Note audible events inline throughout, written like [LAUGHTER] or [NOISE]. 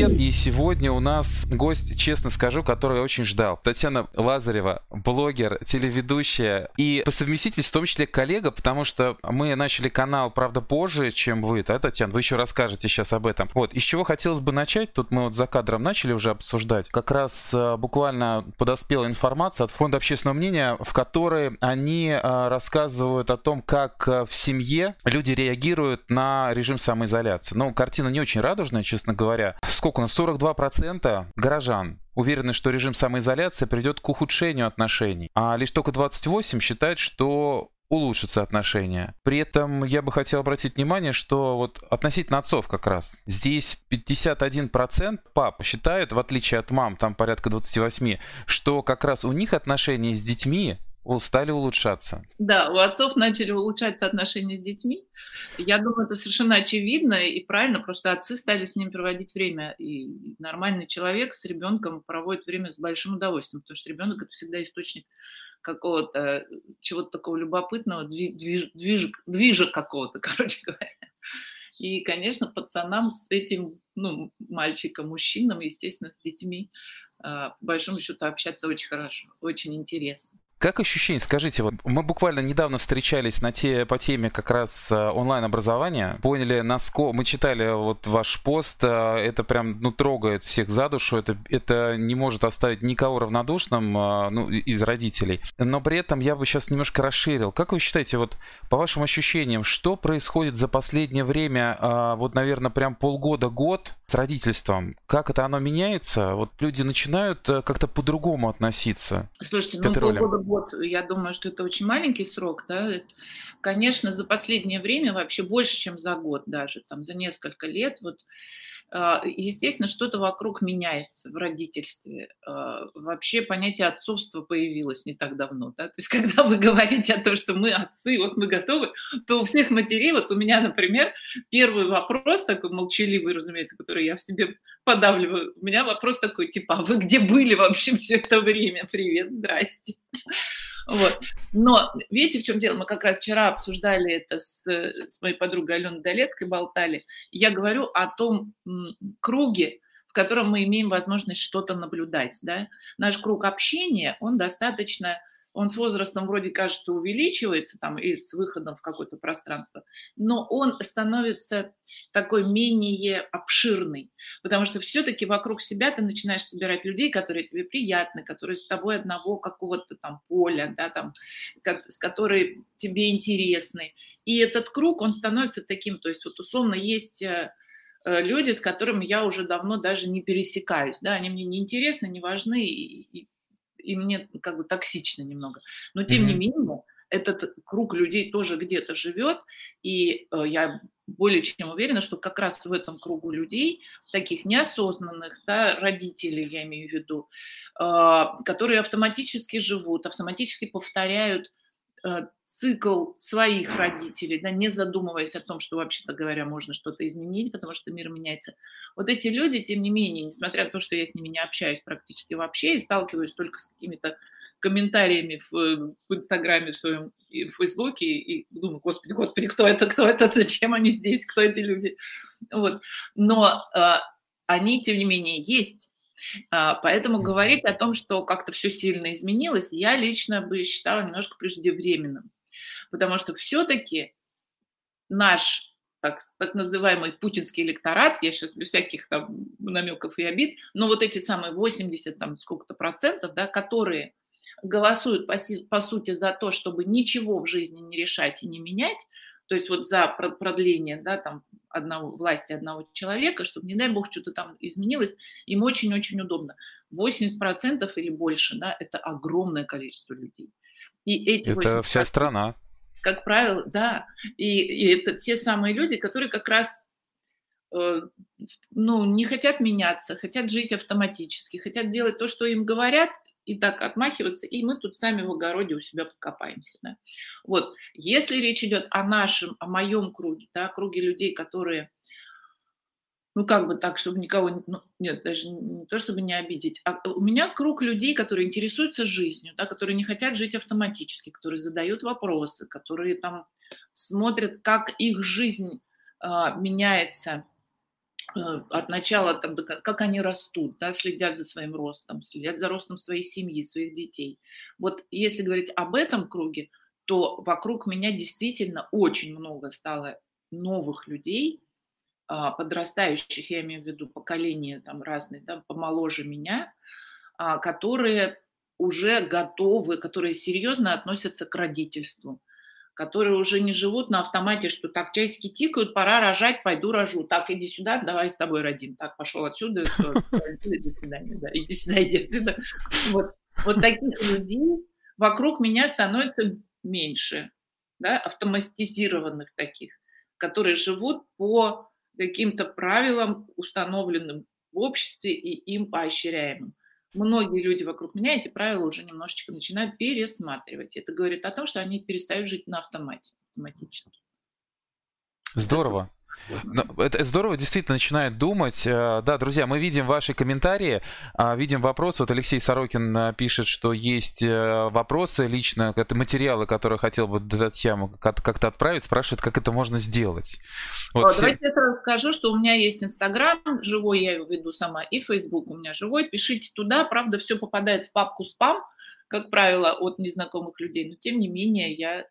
Привет! И сегодня у нас гость, честно скажу, который я очень ждал. Татьяна Лазарева, блогер, телеведущая и по совместительству, в том числе коллега, потому что мы начали канал, правда, позже, чем вы, да, Татьяна? Вы еще расскажете сейчас об этом. Вот, из чего хотелось бы начать, тут мы вот за кадром начали уже обсуждать. Как раз а, буквально подоспела информация от Фонда общественного мнения, в которой они а, рассказывают о том, как а, в семье люди реагируют на режим самоизоляции. Ну, картина не очень радужная, честно говоря, говоря, сколько у нас, 42% горожан уверены, что режим самоизоляции придет к ухудшению отношений, а лишь только 28 считают, что улучшатся отношения. При этом я бы хотел обратить внимание, что вот относительно отцов как раз, здесь 51% пап считают, в отличие от мам, там порядка 28, что как раз у них отношения с детьми стали улучшаться. Да, у отцов начали улучшаться отношения с детьми. Я думаю, это совершенно очевидно и правильно, просто отцы стали с ним проводить время. И нормальный человек с ребенком проводит время с большим удовольствием, потому что ребенок это всегда источник какого-то чего-то такого любопытного, движ, движ, движа какого-то, [LAUGHS] короче говоря. И, конечно, пацанам с этим, ну, мальчикам, мужчинам, естественно, с детьми, а, по большому счету, общаться очень хорошо, очень интересно. Как ощущение? Скажите, вот мы буквально недавно встречались на те, по теме как раз э, онлайн-образования, поняли, насколько... Мы читали вот ваш пост, э, это прям, ну, трогает всех за душу, это, это не может оставить никого равнодушным, э, ну, из родителей. Но при этом я бы сейчас немножко расширил. Как вы считаете, вот по вашим ощущениям, что происходит за последнее время, вот, наверное, прям полгода-год с родительством? Как это оно меняется? Вот люди начинают как-то по-другому относиться Слушайте, ну, полгода год, я думаю, что это очень маленький срок, да. Конечно, за последнее время вообще больше, чем за год даже, там, за несколько лет, вот, естественно, что-то вокруг меняется в родительстве. А, вообще понятие отцовства появилось не так давно. Да? То есть [LAUGHS] когда вы говорите о том, что мы отцы, вот мы готовы, то у всех матерей, вот у меня, например, первый вопрос такой молчаливый, разумеется, который я в себе подавливаю, у меня вопрос такой, типа, а вы где были вообще все это время? Привет, здрасте. Вот. Но видите, в чем дело? Мы как раз вчера обсуждали это с, с моей подругой Аленой Долецкой, болтали. Я говорю о том круге, в котором мы имеем возможность что-то наблюдать. Да? Наш круг общения, он достаточно он с возрастом вроде кажется увеличивается там и с выходом в какое-то пространство, но он становится такой менее обширный, потому что все-таки вокруг себя ты начинаешь собирать людей, которые тебе приятны, которые с тобой одного какого-то там поля, да, там, с которые тебе интересны. И этот круг, он становится таким, то есть вот условно есть э, э, люди, с которыми я уже давно даже не пересекаюсь, да, они мне не интересны, не важны, и, и и мне как бы токсично немного. Но тем mm-hmm. не менее, этот круг людей тоже где-то живет, и э, я более чем уверена, что как раз в этом кругу людей, таких неосознанных, да, родителей, я имею в виду, э, которые автоматически живут, автоматически повторяют цикл своих родителей, да, не задумываясь о том, что, вообще-то говоря, можно что-то изменить, потому что мир меняется. Вот эти люди, тем не менее, несмотря на то, что я с ними не общаюсь практически вообще и сталкиваюсь только с какими-то комментариями в, в Инстаграме в своем и в Фейсбуке и думаю, господи, господи, кто это, кто это, зачем они здесь, кто эти люди. Вот. Но э, они, тем не менее, есть. А, поэтому говорить о том, что как-то все сильно изменилось, я лично бы считала немножко преждевременным. Потому что все-таки наш так, так называемый путинский электорат, я сейчас без всяких там намеков и обид, но вот эти самые 80 там сколько-то процентов, да, которые голосуют по, по сути за то, чтобы ничего в жизни не решать и не менять, то есть вот за продление да, там, одного, власти одного человека, чтобы, не дай бог, что-то там изменилось, им очень-очень удобно. 80% или больше, да, это огромное количество людей. И эти это вся страна. Как правило, да. И, и это те самые люди, которые как раз э, ну, не хотят меняться, хотят жить автоматически, хотят делать то, что им говорят, и так отмахиваются, и мы тут сами в огороде у себя подкопаемся. Да? Вот, если речь идет о нашем, о моем круге, да, круге людей, которые, ну как бы так, чтобы никого, ну, нет, даже не то, чтобы не обидеть, а у меня круг людей, которые интересуются жизнью, да, которые не хотят жить автоматически, которые задают вопросы, которые там смотрят, как их жизнь э, меняется от начала, там, как они растут, да, следят за своим ростом, следят за ростом своей семьи, своих детей. Вот если говорить об этом круге, то вокруг меня действительно очень много стало новых людей, а, подрастающих, я имею в виду поколение там разные, да, помоложе меня, а, которые уже готовы, которые серьезно относятся к родительству, которые уже не живут на автомате, что так часики тикают, пора рожать, пойду рожу. Так, иди сюда, давай с тобой родим. Так, пошел отсюда, до свидания, да, иди сюда, иди отсюда. Вот, вот таких людей вокруг меня становится меньше, да, автоматизированных таких, которые живут по каким-то правилам, установленным в обществе и им поощряемым многие люди вокруг меня эти правила уже немножечко начинают пересматривать. Это говорит о том, что они перестают жить на автомате, автоматически. Здорово. Но это здорово, действительно начинает думать. Э, да, друзья, мы видим ваши комментарии, а, видим вопросы. Вот Алексей Сорокин э, пишет, что есть э, вопросы лично, это материалы, которые хотел бы Татьяну как-то отправить, спрашивает, как это можно сделать. Вот, вот, все... Давайте я сразу скажу, что у меня есть Инстаграм живой, я его веду сама, и Фейсбук у меня живой. Пишите туда, правда, все попадает в папку спам, как правило, от незнакомых людей, но тем не менее я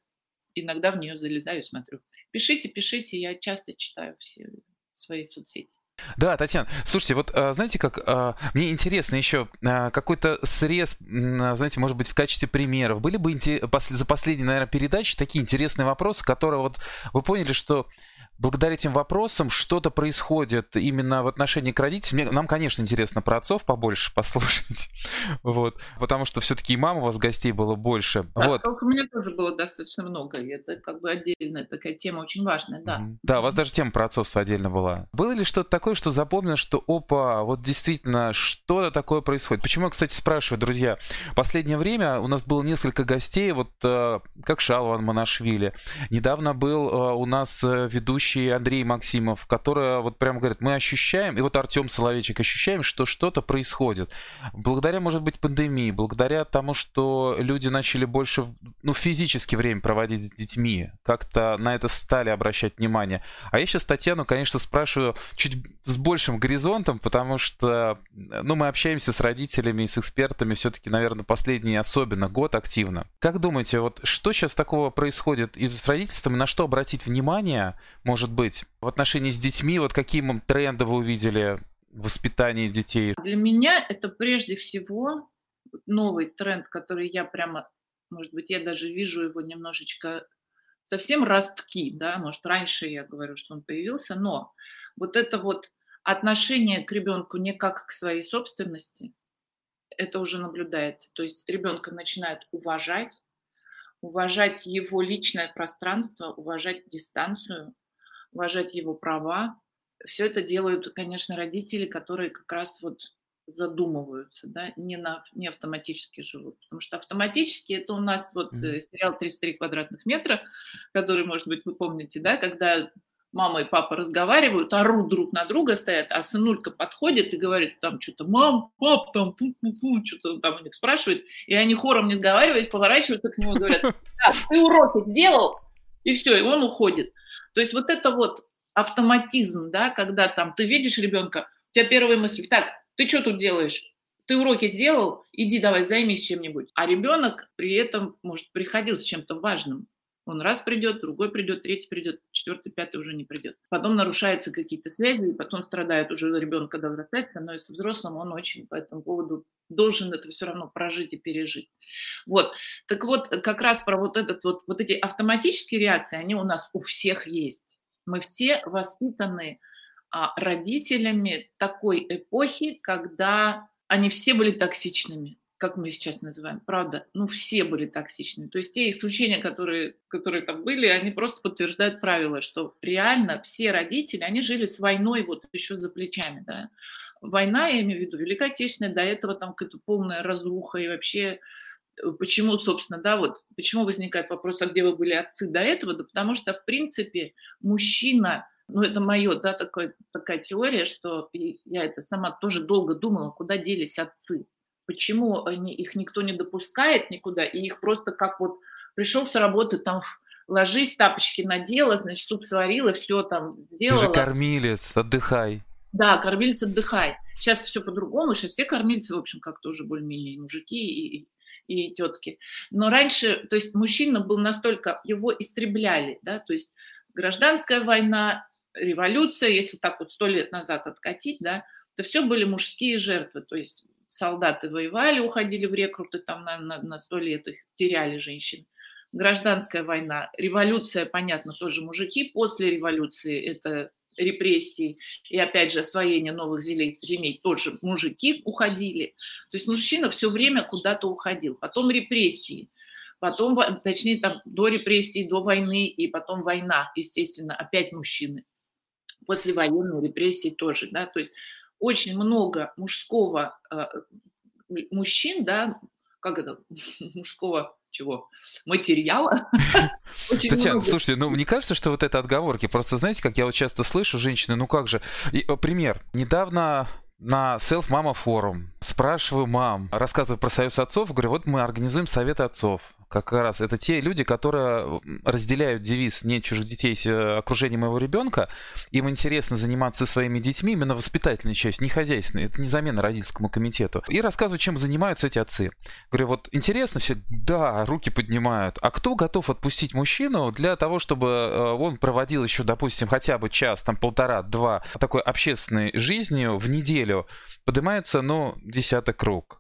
иногда в нее залезаю и смотрю. Пишите, пишите, я часто читаю все свои соцсети. Да, Татьяна, слушайте, вот а, знаете, как а, мне интересно еще а, какой-то срез, знаете, может быть, в качестве примеров. Были бы за последние, наверное, передачи такие интересные вопросы, которые вот вы поняли, что благодаря этим вопросам что-то происходит именно в отношении к родителям. Мне, нам, конечно, интересно про отцов побольше [LAUGHS] послушать, вот, потому что все-таки и мама у вас гостей было больше. Да, вот. у меня тоже было достаточно много, и это как бы отдельная такая тема, очень важная, да. Да, у вас даже тема про отцовство отдельно была. Было ли что-то такое, что запомнил, что, опа, вот действительно, что-то такое происходит? Почему я, кстати, спрашиваю, друзья, последнее время у нас было несколько гостей, вот э, как Шалван Манашвили, недавно был э, у нас э, ведущий ведущий Андрей Максимов, который вот прям говорит, мы ощущаем, и вот Артем Соловейчик, ощущаем, что что-то происходит. Благодаря, может быть, пандемии, благодаря тому, что люди начали больше, ну, физически время проводить с детьми, как-то на это стали обращать внимание. А я сейчас Татьяну, конечно, спрашиваю чуть с большим горизонтом, потому что, ну, мы общаемся с родителями и с экспертами все-таки, наверное, последний особенно год активно. Как думаете, вот что сейчас такого происходит и с родительством, на что обратить внимание, может может быть, в отношении с детьми? Вот какие тренды вы увидели в воспитании детей? Для меня это прежде всего новый тренд, который я прямо, может быть, я даже вижу его немножечко совсем ростки, да, может, раньше я говорю, что он появился, но вот это вот отношение к ребенку не как к своей собственности, это уже наблюдается. То есть ребенка начинают уважать, уважать его личное пространство, уважать дистанцию, уважать его права. Все это делают, конечно, родители, которые как раз вот задумываются, да, не, на, не автоматически живут. Потому что автоматически это у нас вот mm-hmm. сериал «33 квадратных метра», который, может быть, вы помните, да, когда мама и папа разговаривают, орут друг на друга, стоят, а сынулька подходит и говорит там что-то, мам, пап, там, пу-пу-пу, что-то там у них спрашивает, и они хором не сговариваясь, поворачиваются к нему и говорят, так, ты уроки сделал? И все, и он уходит. То есть вот это вот автоматизм, да, когда там ты видишь ребенка, у тебя первая мысль, так, ты что тут делаешь? Ты уроки сделал, иди давай займись чем-нибудь. А ребенок при этом, может, приходил с чем-то важным. Он раз придет, другой придет, третий придет, четвертый, пятый уже не придет. Потом нарушаются какие-то связи, и потом страдает уже ребенок, когда вырастает, становится взрослым, он очень по этому поводу должен это все равно прожить и пережить. Вот. Так вот, как раз про вот этот вот, вот эти автоматические реакции, они у нас у всех есть. Мы все воспитаны а, родителями такой эпохи, когда они все были токсичными как мы сейчас называем, правда, ну все были токсичны. То есть те исключения, которые, которые там были, они просто подтверждают правило, что реально все родители, они жили с войной вот еще за плечами, да. Война, я имею в виду, Великая Отечественная, до этого там какая-то полная разруха и вообще э, Почему, собственно, да, вот почему возникает вопрос, а где вы были отцы до этого? Да потому что, в принципе, мужчина, ну, это мое, да, такое, такая теория, что я это сама тоже долго думала, куда делись отцы почему они, их никто не допускает никуда, и их просто как вот пришел с работы, там ложись, тапочки надела, значит, суп сварила, все там сделала. Ты же кормилец, отдыхай. Да, кормилец отдыхай. Сейчас все по-другому, сейчас все кормильцы, в общем, как-то уже более-менее мужики и, и тетки. Но раньше, то есть мужчина был настолько, его истребляли, да, то есть гражданская война, революция, если так вот сто лет назад откатить, да, это все были мужские жертвы, то есть солдаты воевали, уходили в рекруты, там на сто лет их теряли женщины. Гражданская война, революция, понятно, тоже мужики. После революции это репрессий и, опять же, освоение новых земель тоже мужики уходили. То есть мужчина все время куда-то уходил. Потом репрессии, потом, точнее, там, до репрессий, до войны, и потом война, естественно, опять мужчины. После военной репрессии тоже, да, то есть очень много мужского э, мужчин, да, как это, [LAUGHS] мужского чего, материала. [LAUGHS] Татьяна, слушайте, ну мне кажется, что вот это отговорки. Просто знаете, как я вот часто слышу, женщины, ну как же. И, пример. Недавно на Self Mama форум спрашиваю мам, рассказываю про союз отцов, говорю, вот мы организуем совет отцов как раз это те люди, которые разделяют девиз «нет чужих детей э, окружение моего ребенка». Им интересно заниматься своими детьми, именно воспитательной частью, не хозяйственной. Это не замена родительскому комитету. И рассказываю, чем занимаются эти отцы. Говорю, вот интересно все? Да, руки поднимают. А кто готов отпустить мужчину для того, чтобы э, он проводил еще, допустим, хотя бы час, там полтора, два такой общественной жизнью в неделю? Поднимается, ну, десяток круг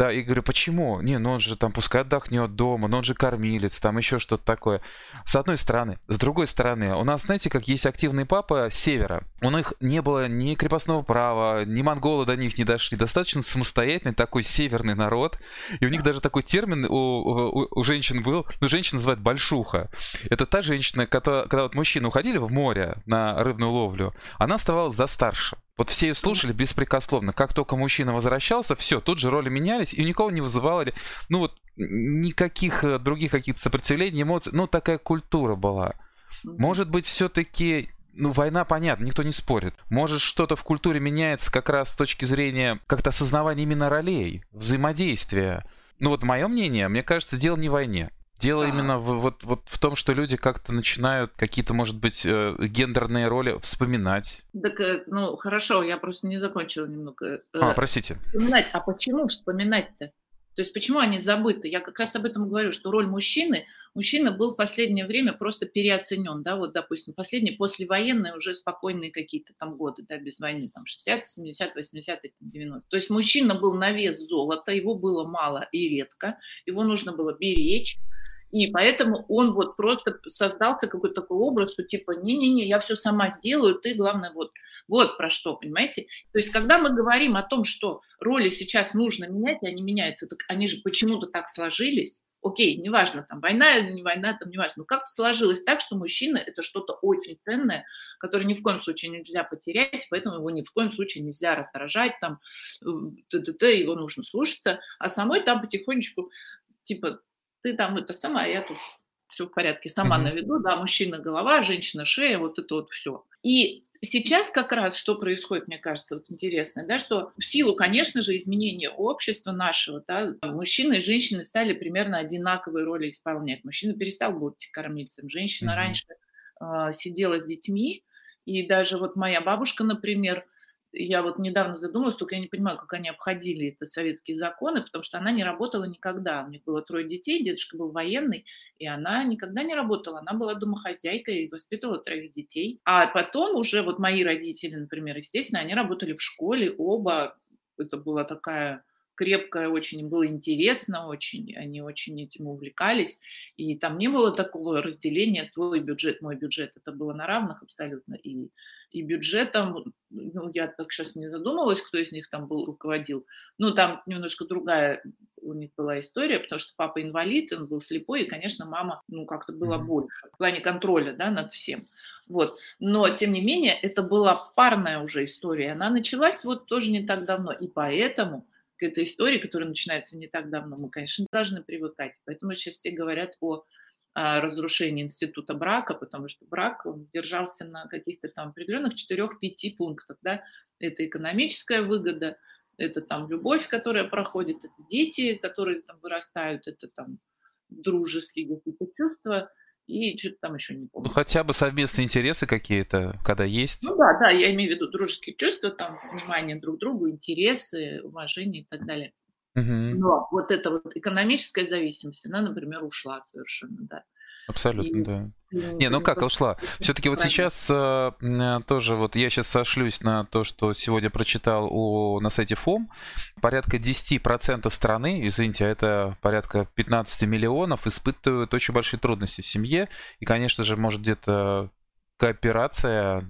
да, и говорю, почему? Не, ну он же там пускай отдохнет дома, но он же кормилец, там еще что-то такое. С одной стороны. С другой стороны, у нас, знаете, как есть активный папа с севера. У них не было ни крепостного права, ни монголы до них не дошли. Достаточно самостоятельный такой северный народ. И у них даже такой термин у, у, у женщин был, ну, женщина называют большуха. Это та женщина, когда, когда вот мужчины уходили в море на рыбную ловлю, она оставалась за старше. Вот все ее слушали беспрекословно. Как только мужчина возвращался, все, тут же роли менялись, и никого не вызывало, ну вот, никаких э, других каких-то сопротивлений, эмоций. Ну, такая культура была. Может быть, все-таки ну, война, понятно, никто не спорит. Может, что-то в культуре меняется как раз с точки зрения как-то осознавания именно ролей, взаимодействия. Ну, вот мое мнение, мне кажется, дело не в войне. Дело а. именно в, вот, вот в том, что люди как-то начинают какие-то, может быть, э, гендерные роли вспоминать. Так, э, ну, хорошо, я просто не закончила немного. Э, а, простите. Вспоминать. А почему вспоминать-то? То есть почему они забыты? Я как раз об этом говорю, что роль мужчины, мужчина был в последнее время просто переоценен, да, вот, допустим, последние послевоенные уже спокойные какие-то там годы, да, без войны, там 60, 70, 80, 90. То есть мужчина был на вес золота, его было мало и редко, его нужно было беречь, и поэтому он вот просто создался какой-то такой образ, что типа, не-не-не, я все сама сделаю, ты, главное, вот, вот про что, понимаете? То есть, когда мы говорим о том, что роли сейчас нужно менять, и они меняются, так они же почему-то так сложились, окей, неважно, там, война или не война, там, неважно, но как-то сложилось так, что мужчина – это что-то очень ценное, которое ни в коем случае нельзя потерять, поэтому его ни в коем случае нельзя раздражать, там, т -т -т, его нужно слушаться, а самой там потихонечку, типа, ты там это сама, я тут все в порядке, сама mm-hmm. наведу, да, мужчина голова, женщина шея, вот это вот все. И сейчас как раз что происходит, мне кажется, вот интересно, да, что в силу, конечно же, изменения общества нашего, да, мужчины и женщины стали примерно одинаковые роли исполнять. Мужчина перестал быть кормильцем, женщина mm-hmm. раньше э, сидела с детьми, и даже вот моя бабушка, например, я вот недавно задумалась, только я не понимаю, как они обходили это советские законы, потому что она не работала никогда. У них было трое детей, дедушка был военный, и она никогда не работала. Она была домохозяйкой и воспитывала троих детей. А потом уже вот мои родители, например, естественно, они работали в школе, оба. Это была такая крепкое, очень было интересно, очень, они очень этим увлекались, и там не было такого разделения твой бюджет, мой бюджет, это было на равных абсолютно, и, и бюджетом, ну, я так сейчас не задумывалась, кто из них там был, руководил, ну, там немножко другая у них была история, потому что папа инвалид, он был слепой, и, конечно, мама, ну, как-то была больше в плане контроля, да, над всем. Вот. Но, тем не менее, это была парная уже история. Она началась вот тоже не так давно. И поэтому к этой истории, которая начинается не так давно, мы, конечно, должны привыкать. Поэтому сейчас все говорят о, о разрушении института брака, потому что брак держался на каких-то там определенных 4-5 пунктах. Да? Это экономическая выгода, это там любовь, которая проходит, это дети, которые там вырастают, это там дружеские какие-то чувства. И что-то там еще не помню. Ну, хотя бы совместные интересы какие-то, когда есть. Ну да, да, я имею в виду дружеские чувства, там, внимание друг к другу, интересы, уважение и так далее. Угу. Но вот эта вот экономическая зависимость, она, например, ушла совершенно, да. Абсолютно, и, да. И, не, ну как ушла? Все-таки вот сейчас э, тоже вот я сейчас сошлюсь на то, что сегодня прочитал у, на сайте ФОМ. Порядка 10% страны, извините, а это порядка 15 миллионов, испытывают очень большие трудности в семье. И, конечно же, может где-то кооперация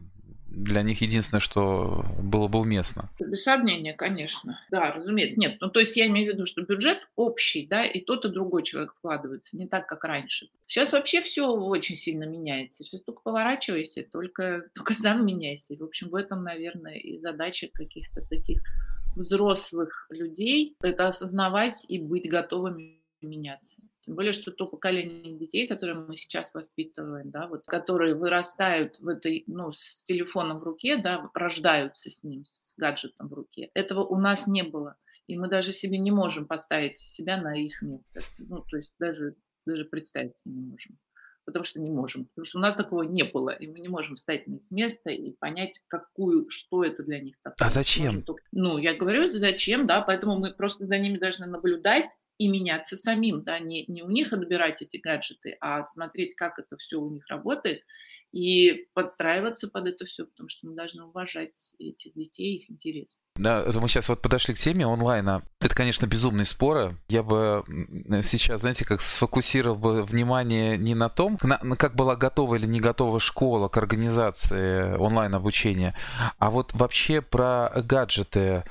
для них единственное, что было бы уместно. Без сомнения, конечно. Да, разумеется. Нет, ну то есть я имею в виду, что бюджет общий, да, и тот, и другой человек вкладывается, не так, как раньше. Сейчас вообще все очень сильно меняется. Сейчас только поворачивайся, только, [LAUGHS] только сам меняйся. В общем, в этом, наверное, и задача каких-то таких взрослых людей – это осознавать и быть готовыми меняться. Тем более, что то поколение детей, которые мы сейчас воспитываем, да, вот, которые вырастают в этой, ну, с телефоном в руке, да, рождаются с ним, с гаджетом в руке. Этого у нас не было. И мы даже себе не можем поставить себя на их место. Ну, то есть даже, даже представить не можем. Потому что не можем. Потому что у нас такого не было. И мы не можем встать на их место и понять, какую, что это для них такое. А зачем? Только... Ну, я говорю, зачем, да, поэтому мы просто за ними должны наблюдать и меняться самим, да, не, не у них отбирать эти гаджеты, а смотреть, как это все у них работает, и подстраиваться под это все, потому что мы должны уважать этих детей, их интересы. Да, мы сейчас вот подошли к теме онлайна. Это, конечно, безумные споры. Я бы сейчас, знаете, как сфокусировал бы внимание не на том, на, как была готова или не готова школа к организации онлайн-обучения, а вот вообще про гаджеты.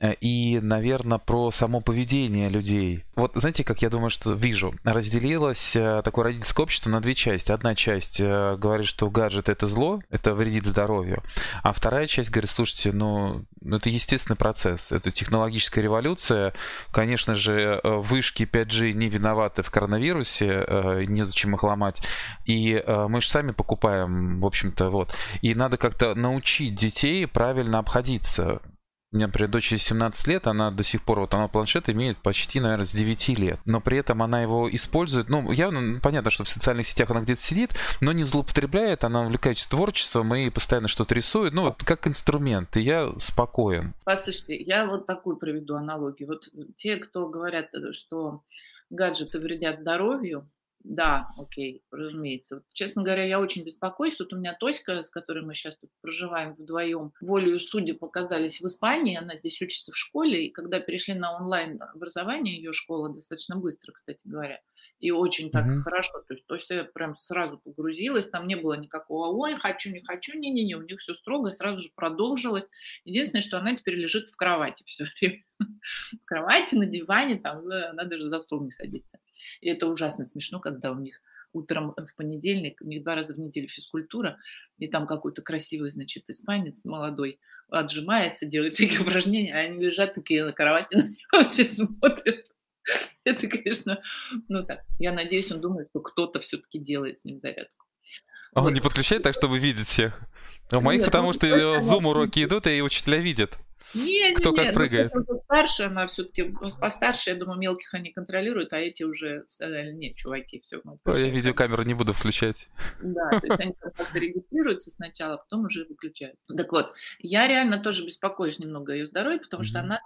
Э, и, наверное, про само поведение людей. Вот знаете, как я думаю, что вижу, разделилось э, такое родительское общество на две части. Одна часть э, говорит, что гаджет это зло, это вредит здоровью, а вторая часть говорит, слушайте, ну, ну это естественный процесс, это технологическая революция. Конечно же, вышки 5G не виноваты в коронавирусе, незачем их ломать. И мы же сами покупаем, в общем-то, вот. И надо как-то научить детей правильно обходиться у меня, например, дочери 17 лет, она до сих пор, вот она планшет имеет почти, наверное, с 9 лет. Но при этом она его использует, ну, явно, ну, понятно, что в социальных сетях она где-то сидит, но не злоупотребляет, она увлекается творчеством и постоянно что-то рисует, ну, вот как инструмент, и я спокоен. Послушайте, я вот такую проведу аналогию. Вот те, кто говорят, что гаджеты вредят здоровью, да, окей, разумеется. Вот, честно говоря, я очень беспокоюсь. Вот у меня Тоська, с которой мы сейчас тут проживаем вдвоем, волею судьи показались в Испании. Она здесь учится в школе. И когда перешли на онлайн образование, ее школа достаточно быстро, кстати говоря, и очень так mm-hmm. хорошо. То есть, то есть я прям сразу погрузилась, там не было никакого «ой, хочу, не хочу», не-не-не, у них все строго, сразу же продолжилось. Единственное, что она теперь лежит в кровати все время. [LAUGHS] В кровати, на диване, там, она даже за стол не садится. И это ужасно смешно, когда у них утром в понедельник, у них два раза в неделю физкультура, и там какой-то красивый, значит, испанец молодой отжимается, делает всякие [LAUGHS] упражнения, а они лежат такие на кровати, [LAUGHS] на него все смотрят. Это, конечно, ну так, я надеюсь, он думает, что кто-то все-таки делает с ним зарядку. А он не подключает так, чтобы видеть всех? У моих, Нет, потому что зум уроки идут, и учителя видят. Не, Кто не, как не, прыгает. Ну, старше, она все-таки постарше, я думаю, мелких они контролируют, а эти уже сказали, нет, чуваки, все. Я видеокамеру не буду включать. Да, то есть они как-то регистрируются сначала, а потом уже выключают. Так вот, я реально тоже беспокоюсь немного ее здоровье, потому что она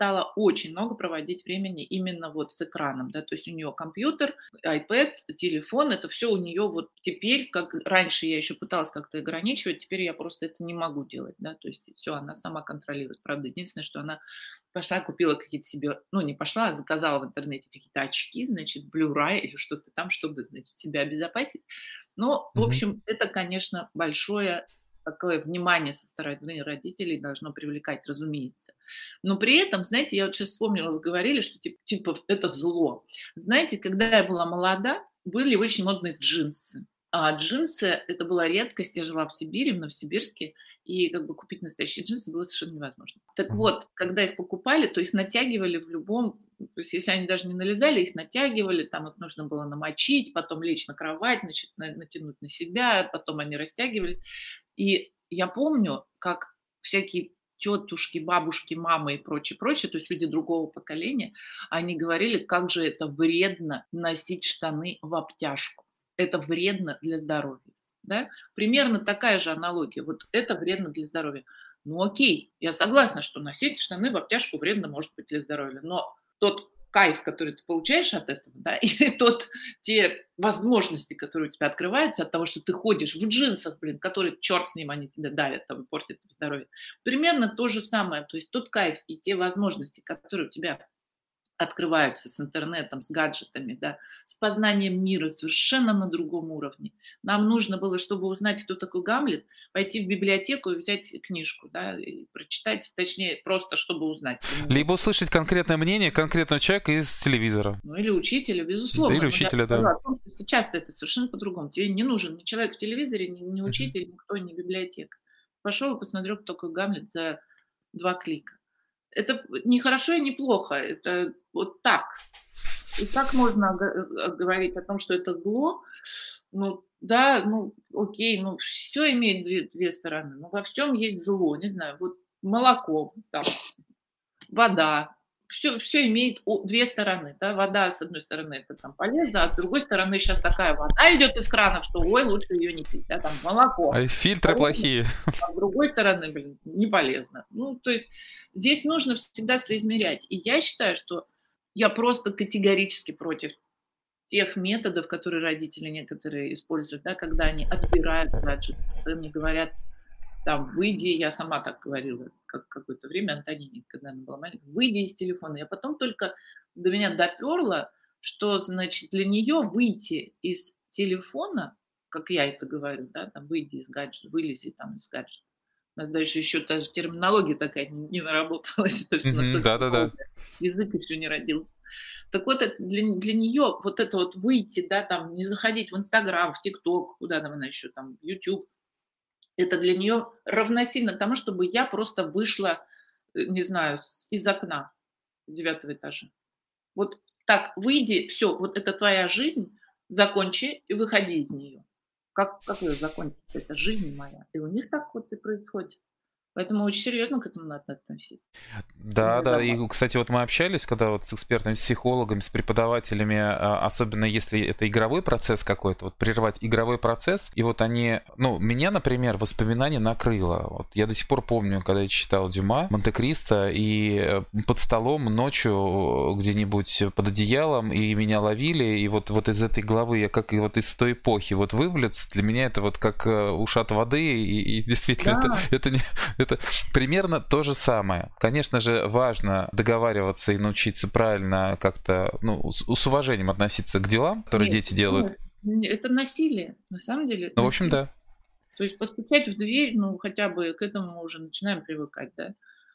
стала очень много проводить времени именно вот с экраном, да, то есть у нее компьютер, iPad, телефон, это все у нее вот теперь, как раньше я еще пыталась как-то ограничивать, теперь я просто это не могу делать, да, то есть все, она сама контролирует, правда, единственное, что она пошла, купила какие-то себе, ну, не пошла, а заказала в интернете какие-то очки, значит, Blu-ray или что-то там, чтобы, значит, себя обезопасить. Но, в общем, это, конечно, большое такое внимание со стороны родителей должно привлекать, разумеется. Но при этом, знаете, я вот сейчас вспомнила, вы говорили, что типа, типа это зло. Знаете, когда я была молода, были очень модные джинсы. А джинсы – это была редкость. Я жила в Сибири, в Новосибирске, и как бы купить настоящие джинсы было совершенно невозможно. Так вот, когда их покупали, то их натягивали в любом, то есть если они даже не налезали, их натягивали, там их нужно было намочить, потом лечь на кровать, значит, натянуть на себя, потом они растягивались. И я помню, как всякие тетушки, бабушки, мамы и прочее, прочее, то есть люди другого поколения, они говорили, как же это вредно носить штаны в обтяжку. это вредно для здоровья. Да? Примерно такая же аналогия. Вот это вредно для здоровья. Ну окей, я согласна, что носить штаны в обтяжку вредно может быть для здоровья, но тот кайф, который ты получаешь от этого, да, [LAUGHS] или тот, те возможности, которые у тебя открываются от того, что ты ходишь в джинсах, блин, которые, черт с ним, они тебя давят, там, портят здоровье. Примерно то же самое, то есть тот кайф и те возможности, которые у тебя открываются с интернетом, с гаджетами, да, с познанием мира совершенно на другом уровне. Нам нужно было, чтобы узнать, кто такой Гамлет, пойти в библиотеку и взять книжку, да, и прочитать, точнее, просто чтобы узнать. Либо услышать конкретное мнение конкретного человека из телевизора. Ну или учителя, безусловно. Или учителя, да. Сейчас это совершенно по-другому. Тебе не нужен ни человек в телевизоре, ни, ни учитель, никто, ни библиотека. Пошел и посмотрел, кто такой Гамлет за два клика. Это не хорошо и не плохо, это вот так. И как можно э, говорить о том, что это зло? Ну, да, ну, окей, ну, все имеет две, две стороны. Но во всем есть зло, не знаю, вот молоко, там, вода, все, все имеет две стороны. Да? Вода, с одной стороны, это там полезно, а с другой стороны, сейчас такая вода идет из кранов, что ой, лучше ее не пить, да, там молоко. А фильтры полезно, плохие. А с другой стороны, блин, не полезно. Ну, то есть здесь нужно всегда соизмерять. И я считаю, что я просто категорически против тех методов, которые родители некоторые используют, да, когда они отбирают гаджет, когда мне говорят, там, выйди, я сама так говорила как какое-то время Антонине, когда она была маленькая, выйди из телефона. Я потом только до меня доперло, что, значит, для нее выйти из телефона, как я это говорю, да, там, выйди из гаджета, вылези там из гаджета. У нас дальше еще та же терминология такая не, не наработалась. Это все mm-hmm, да, да, да. Язык еще не родился. Так вот, это для, для нее вот это вот выйти, да, там, не заходить в Инстаграм, в ТикТок, куда там она еще, там, в YouTube, это для нее равносильно тому, чтобы я просто вышла, э, не знаю, из окна с девятого этажа. Вот так, выйди, все, вот это твоя жизнь, закончи и выходи из нее. Как, как ее закончить? Это жизнь моя. И у них так вот и происходит. Поэтому очень серьезно к этому надо относиться. Да, да. И, кстати, вот мы общались, когда вот с экспертами, с психологами, с преподавателями, а, особенно если это игровой процесс какой-то, вот прервать игровой процесс, и вот они, ну, меня, например, воспоминание накрыло. Вот я до сих пор помню, когда я читал Дюма, Монте-Кристо, и э, под столом ночью где-нибудь под одеялом, и меня ловили, и вот, вот из этой главы я как и вот из той эпохи вот вывалиться, для меня это вот как э, ушат воды, и, и действительно да. это, это не это примерно то же самое. Конечно же, важно договариваться и научиться правильно как-то, ну, с, с уважением относиться к делам, которые Нет, дети делают. Это насилие, на самом деле. Ну, в общем, да. То есть постучать в дверь, ну, хотя бы к этому мы уже начинаем привыкать, да.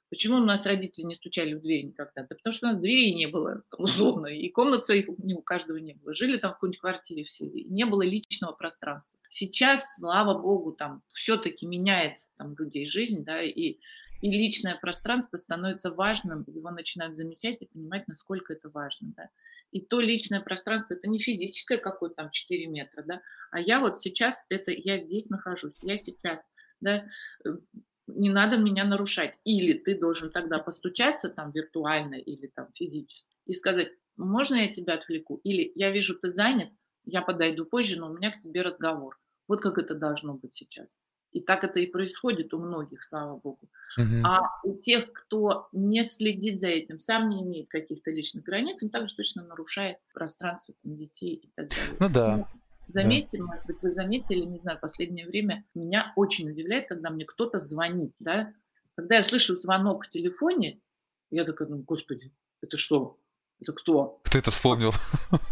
Почему у нас родители не стучали в дверь никогда? Да потому что у нас дверей не было, условно, и комнат своих у каждого не было. Жили там в какой-нибудь квартире все, и не было личного пространства. Сейчас, слава богу, там все-таки меняется там людей жизнь, да, и, и личное пространство становится важным, его начинают замечать и понимать, насколько это важно, да. И то личное пространство, это не физическое какое-то там 4 метра, да, а я вот сейчас, это я здесь нахожусь, я сейчас, да, не надо меня нарушать. Или ты должен тогда постучаться там виртуально или там физически и сказать, можно я тебя отвлеку? Или я вижу, ты занят, я подойду позже, но у меня к тебе разговор. Вот как это должно быть сейчас. И так это и происходит у многих, слава богу. Uh-huh. А у тех, кто не следит за этим, сам не имеет каких-то личных границ, он также точно нарушает пространство там, детей и так далее. Ну да. Ну, Заметьте, да. может быть, вы заметили, не знаю, последнее время меня очень удивляет, когда мне кто-то звонит, да. Когда я слышу звонок в телефоне, я такая думаю, господи, это что? Это кто? Кто это вспомнил?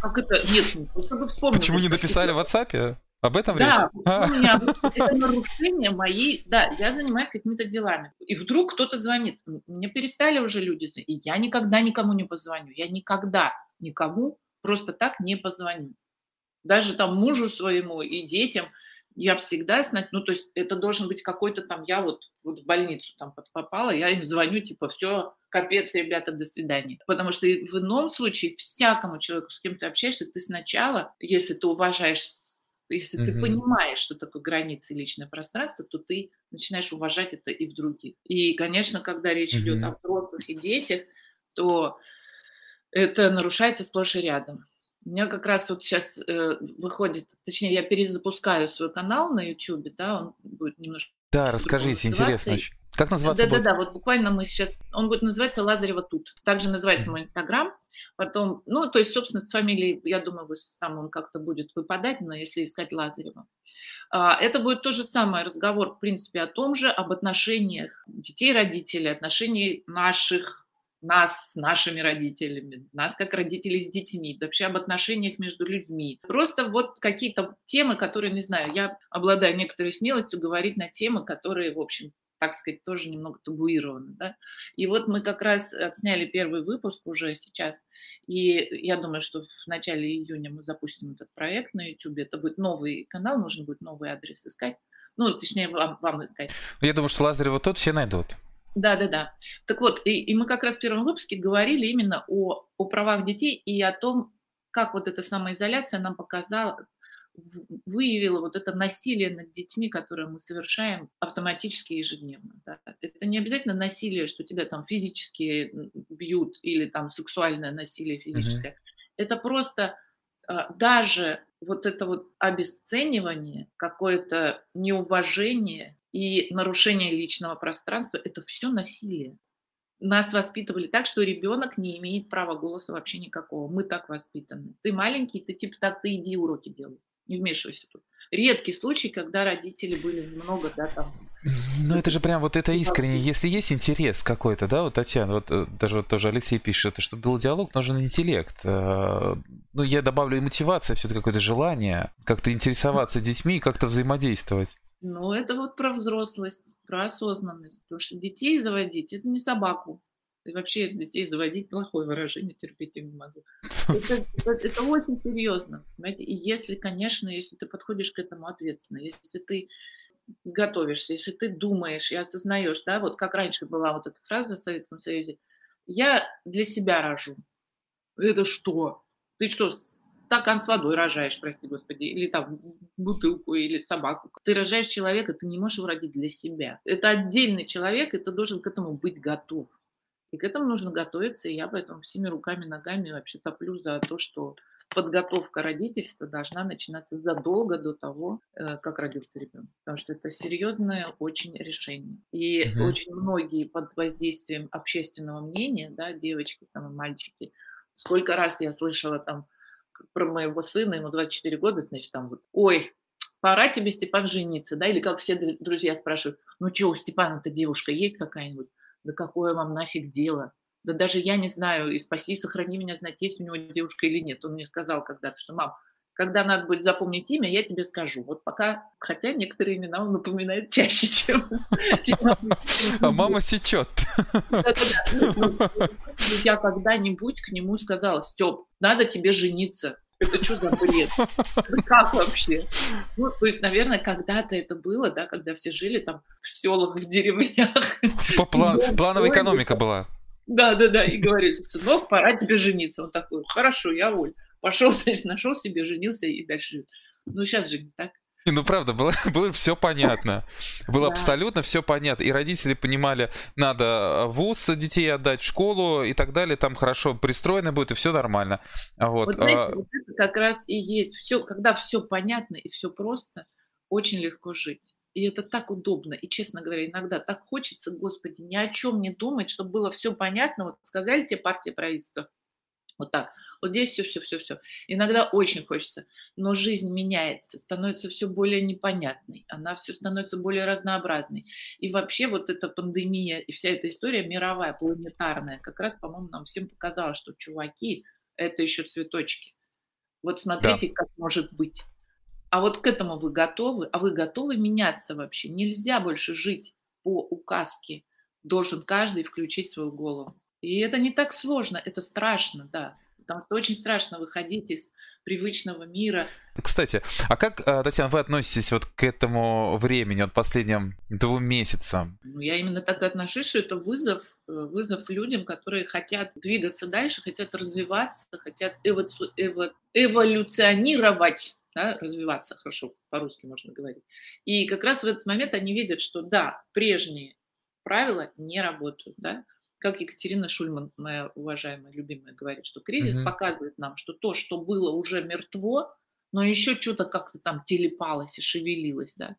Как это? Нет, чтобы вспомнил. Почему не написали в WhatsApp? Об этом да, речь? Да, у меня это [LAUGHS] нарушение моей... Да, я занимаюсь какими-то делами. И вдруг кто-то звонит. Мне перестали уже люди звонить. И я никогда никому не позвоню. Я никогда никому просто так не позвоню даже там мужу своему и детям, я всегда ну, то есть это должен быть какой-то там, я вот, вот в больницу там попала, я им звоню, типа, все, капец, ребята, до свидания. Потому что в ином случае всякому человеку, с кем ты общаешься, ты сначала, если ты уважаешь если mm-hmm. ты понимаешь, что такое границы и личное пространство, то ты начинаешь уважать это и в других. И, конечно, когда речь mm-hmm. идет о взрослых и детях, то это нарушается сплошь и рядом. У меня как раз вот сейчас э, выходит, точнее, я перезапускаю свой канал на YouTube, да, он будет немножко... Да, расскажите, интересно. Как называться Да-да-да, вот буквально мы сейчас... Он будет называться Лазарева тут. Также называется мой Инстаграм. Потом, ну, то есть, собственно, с фамилией, я думаю, там он как-то будет выпадать, но если искать Лазарева. А, это будет то же самое разговор, в принципе, о том же, об отношениях детей, родителей, отношений наших нас с нашими родителями, нас как родителей с детьми, вообще об отношениях между людьми. Просто вот какие-то темы, которые, не знаю, я обладаю некоторой смелостью говорить на темы, которые, в общем, так сказать, тоже немного табуированы. Да? И вот мы как раз отсняли первый выпуск уже сейчас, и я думаю, что в начале июня мы запустим этот проект на YouTube. Это будет новый канал, нужно будет новый адрес искать. Ну, точнее, вам, вам искать. Я думаю, что Лазарева тот все найдут. Да, да, да. Так вот, и, и мы как раз в первом выпуске говорили именно о, о правах детей и о том, как вот эта самоизоляция нам показала, выявила вот это насилие над детьми, которое мы совершаем автоматически ежедневно. Да. Это не обязательно насилие, что тебя там физически бьют или там сексуальное насилие физическое. Mm-hmm. Это просто а, даже вот это вот обесценивание, какое-то неуважение и нарушение личного пространства – это все насилие. Нас воспитывали так, что ребенок не имеет права голоса вообще никакого. Мы так воспитаны. Ты маленький, ты типа так, ты иди уроки делай. Не вмешивайся тут редкий случай, когда родители были немного, да, там... Ну, это же прям вот это искренне. Если есть интерес какой-то, да, вот Татьяна, вот э, даже вот тоже Алексей пишет, чтобы был диалог, нужен интеллект. Э, ну, я добавлю и мотивация, все-таки какое-то желание как-то интересоваться детьми и как-то взаимодействовать. Ну, это вот про взрослость, про осознанность. Потому что детей заводить – это не собаку. И вообще детей заводить плохое выражение, терпеть я не могу. Это, это, это очень серьезно. Понимаете? И если, конечно, если ты подходишь к этому ответственно, если ты готовишься, если ты думаешь и осознаешь, да, вот как раньше была вот эта фраза в Советском Союзе, я для себя рожу. Это что? Ты что, стакан с водой рожаешь, прости господи, или там бутылку, или собаку. Ты рожаешь человека, ты не можешь его родить для себя. Это отдельный человек, и ты должен к этому быть готов. И к этому нужно готовиться, и я поэтому всеми руками, ногами вообще топлю за то, что подготовка родительства должна начинаться задолго до того, э, как родился ребенок. Потому что это серьезное очень решение. И угу. очень многие под воздействием общественного мнения, да, девочки там и мальчики, сколько раз я слышала там про моего сына, ему 24 года, значит, там вот, ой, пора тебе, Степан, жениться, да, или как все друзья спрашивают, ну что, у Степана-то девушка есть какая-нибудь? да какое вам нафиг дело? Да даже я не знаю, и спаси, сохрани меня, знать, есть у него девушка или нет. Он мне сказал когда-то, что, мам, когда надо будет запомнить имя, я тебе скажу. Вот пока, хотя некоторые имена он напоминает чаще, чем... [LAUGHS] А мама сечет. Я когда-нибудь к нему сказала, Степ, надо тебе жениться. Это что за бред? как вообще? Ну, то есть, наверное, когда-то это было, да, когда все жили там в селах, в деревнях. По план, плановая экономика была. Да, да, да. И говорит, сынок, пора тебе жениться. Он такой, хорошо, я воль. Пошел, [LAUGHS] значит, нашел себе, женился и дальше. Ну, сейчас же не так. Ну, правда, было, [LAUGHS] было все понятно. Было да. абсолютно все понятно. И родители понимали, надо э, вуз детей отдать в школу и так далее. Там хорошо пристроено будет, и все нормально. Вот, вот, знаете, а... вот это как раз и есть. Все, когда все понятно и все просто, очень легко жить. И это так удобно. И, честно говоря, иногда так хочется, Господи, ни о чем не думать, чтобы было все понятно. Вот сказали тебе партия правительства, вот так. Вот здесь все, все, все, все. Иногда очень хочется, но жизнь меняется, становится все более непонятной, она все становится более разнообразной. И вообще вот эта пандемия и вся эта история мировая, планетарная, как раз, по-моему, нам всем показала, что чуваки, это еще цветочки. Вот смотрите, да. как может быть. А вот к этому вы готовы? А вы готовы меняться вообще? Нельзя больше жить по указке. Должен каждый включить свою голову. И это не так сложно, это страшно, да. Потому что очень страшно выходить из привычного мира. Кстати, а как, э, Татьяна, вы относитесь вот к этому времени, вот последним двум месяцам? Ну, я именно так и отношусь, что это вызов, э, вызов людям, которые хотят двигаться дальше, хотят развиваться, хотят эво- эво- эволюционировать да, развиваться, хорошо, по-русски можно говорить. И как раз в этот момент они видят, что да, прежние правила не работают, да, как Екатерина Шульман, моя уважаемая, любимая, говорит, что кризис mm-hmm. показывает нам, что то, что было уже мертво, но еще что-то как-то там телепалось и шевелилось, да,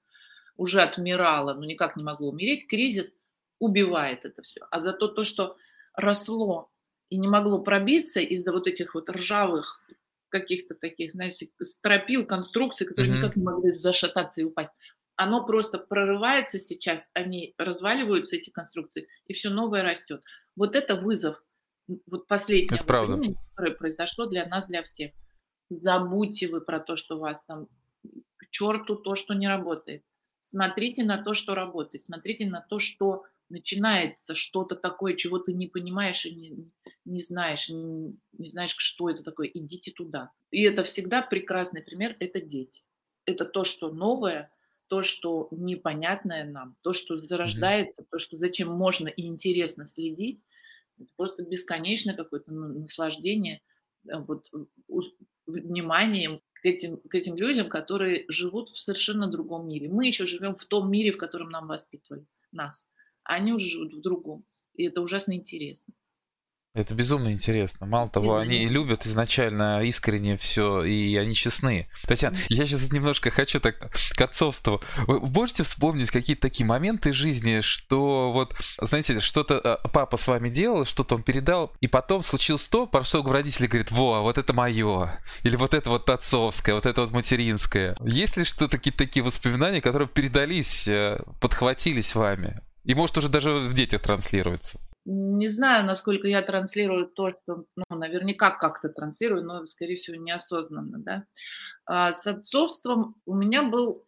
уже отмирало, но никак не могло умереть, кризис убивает это все. А зато то, что росло и не могло пробиться из-за вот этих вот ржавых каких-то таких, знаете, стропил, конструкций, которые mm-hmm. никак не могли зашататься и упасть, оно просто прорывается сейчас, они разваливаются, эти конструкции, и все новое растет. Вот это вызов вот последнего это времени, которое произошло для нас, для всех. Забудьте вы про то, что у вас там к черту то, что не работает. Смотрите на то, что работает. Смотрите на то, что начинается что-то такое, чего ты не понимаешь и не, не знаешь, не, не знаешь, что это такое. Идите туда. И это всегда прекрасный пример. Это дети. Это то, что новое – то, что непонятное нам, то, что зарождается, mm-hmm. то, что зачем можно и интересно следить, это просто бесконечное какое-то наслаждение э, вот, вниманием к этим, к этим людям, которые живут в совершенно другом мире. Мы еще живем в том мире, в котором нам воспитывали нас, а они уже живут в другом. И это ужасно интересно. Это безумно интересно. Мало того, они любят изначально искренне все, и они честны. Татьяна, я сейчас немножко хочу так к отцовству. Вы можете вспомнить какие-то такие моменты жизни, что вот, знаете, что-то э, папа с вами делал, что-то он передал, и потом случилось то, про что родители говорят, во, вот это мое, или вот это вот отцовское, вот это вот материнское. Есть ли что-то какие-то такие воспоминания, которые передались, э, подхватились вами? И может уже даже в детях транслируется? Не знаю, насколько я транслирую то, что, ну, наверняка как-то транслирую, но, скорее всего, неосознанно, да. А с отцовством у меня был,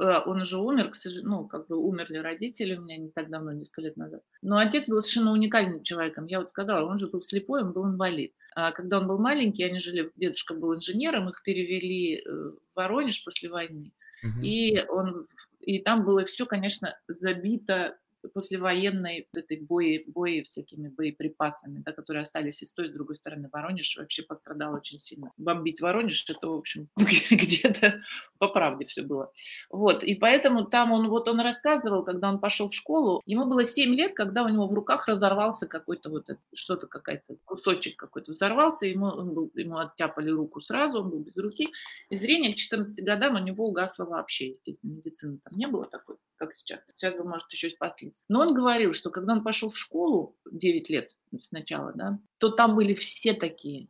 э, он уже умер, к сожалению, ну, как бы умерли родители у меня не так давно, несколько лет назад. Но отец был совершенно уникальным человеком. Я вот сказала, он же был слепой, он был инвалид. А когда он был маленький, они жили, дедушка был инженером, их перевели э, в Воронеж после войны. Угу. И он и там было все, конечно, забито послевоенной этой бои, бои всякими боеприпасами, да, которые остались и с той, и с другой стороны. Воронеж вообще пострадал очень сильно. Бомбить Воронеж, это, в общем, [LAUGHS] где-то по правде все было. Вот, и поэтому там он, вот он рассказывал, когда он пошел в школу, ему было 7 лет, когда у него в руках разорвался какой-то вот что-то, какая-то кусочек какой-то взорвался, ему, он был, ему оттяпали руку сразу, он был без руки, и зрение к 14 годам у него угасло вообще, естественно, медицины там не было такой, как сейчас. Сейчас бы, может, еще спасли. Но он говорил, что когда он пошел в школу 9 лет сначала, да, то там были все такие,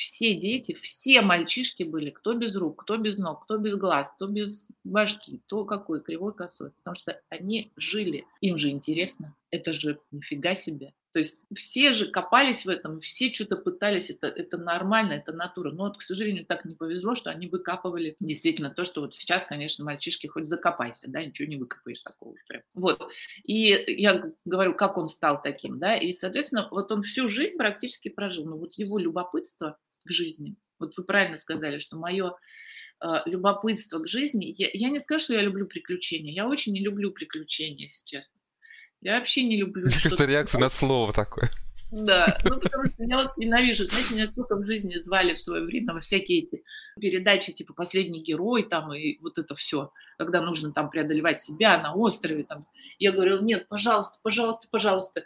все дети, все мальчишки были, кто без рук, кто без ног, кто без глаз, кто без башки, кто какой, кривой, косой. Потому что они жили, им же интересно, это же нифига себе. То есть все же копались в этом, все что-то пытались, это, это нормально, это натура. Но вот, к сожалению, так не повезло, что они выкапывали действительно то, что вот сейчас, конечно, мальчишки хоть закопайся, да, ничего не выкопаешь такого уж прям. Вот. И я говорю, как он стал таким, да, и, соответственно, вот он всю жизнь практически прожил. Но вот его любопытство к жизни, вот вы правильно сказали, что мое э, любопытство к жизни, я, я не скажу, что я люблю приключения, я очень не люблю приключения, если честно. Я вообще не люблю. Мне кажется, реакция на слово такое. Да, ну потому что я вот ненавижу, знаете, меня столько в жизни звали в свое время во всякие эти передачи, типа «Последний герой» там и вот это все, когда нужно там преодолевать себя на острове там. Я говорила, нет, пожалуйста, пожалуйста, пожалуйста,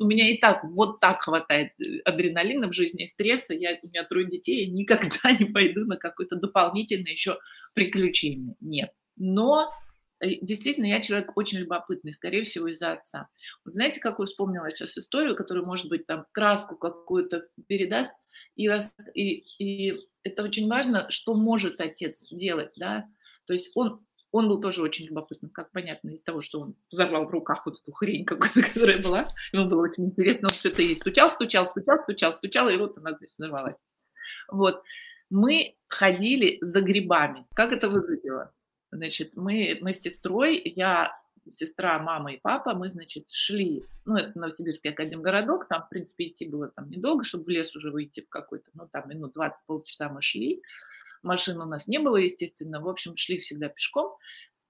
у меня и так вот так хватает адреналина в жизни, стресса, я, у меня трое детей, я никогда [LAUGHS] не пойду на какое-то дополнительное еще приключение, нет. Но Э, действительно, я человек очень любопытный, скорее всего, из-за отца. Вот знаете, какую вспомнила сейчас историю, которая, может быть, там краску какую-то передаст, и, и, и это очень важно, что может отец делать, да, то есть он он был тоже очень любопытным, как понятно из того, что он взорвал в руках вот эту хрень какую-то, [LAUGHS] которая была. Ему было очень интересно, он это и стучал, стучал, стучал, стучал, стучал, и вот она, значит, взорвалась. Вот. Мы ходили за грибами. Как это выглядело? Значит, мы, мы с сестрой, я, сестра, мама и папа, мы, значит, шли, ну, это Новосибирский академгородок, там, в принципе, идти было там недолго, чтобы в лес уже выйти в какой-то, ну, там, минут 20, полчаса мы шли, машин у нас не было, естественно, в общем, шли всегда пешком,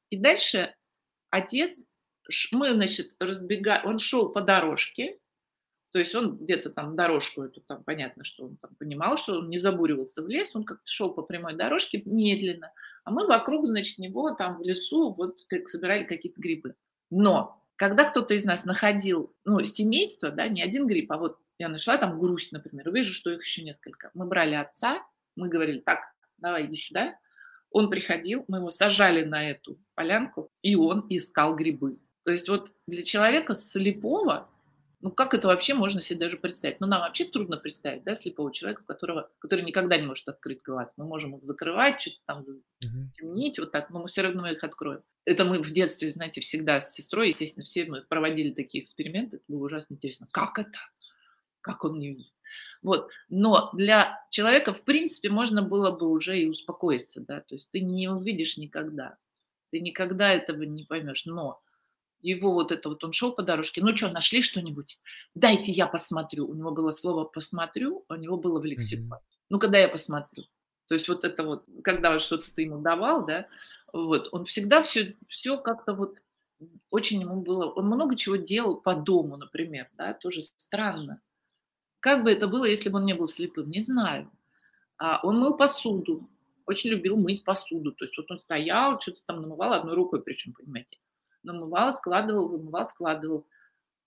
и дальше отец, мы, значит, разбегаем, он шел по дорожке, то есть он где-то там дорожку эту, там понятно, что он там понимал, что он не забуривался в лес, он как-то шел по прямой дорожке медленно, а мы вокруг, значит, него там в лесу вот как собирали какие-то грибы. Но когда кто-то из нас находил, ну, семейство, да, не один гриб, а вот я нашла там грусть, например, вижу, что их еще несколько. Мы брали отца, мы говорили, так, давай, иди сюда. Он приходил, мы его сажали на эту полянку, и он искал грибы. То есть вот для человека слепого ну, как это вообще можно себе даже представить? Ну, нам вообще трудно представить, да, слепого человека, которого, который никогда не может открыть глаз. Мы можем их закрывать, что-то там темнить, вот так, но мы все равно их откроем. Это мы в детстве, знаете, всегда с сестрой, естественно, все мы проводили такие эксперименты, это было ужасно интересно. Как это? Как он не видит? Вот. Но для человека, в принципе, можно было бы уже и успокоиться, да, то есть ты не увидишь никогда, ты никогда этого не поймешь, но его вот это вот, он шел по дорожке, ну что, нашли что-нибудь? Дайте я посмотрю. У него было слово «посмотрю», у него было в лексиконе. Mm-hmm. Ну, когда я посмотрю. То есть вот это вот, когда что-то ты ему давал, да, вот, он всегда все, все как-то вот очень ему было, он много чего делал по дому, например, да, тоже странно. Как бы это было, если бы он не был слепым, не знаю. А он мыл посуду, очень любил мыть посуду. То есть вот он стоял, что-то там намывал одной рукой, причем, понимаете намывал, складывал, вымывал, складывал.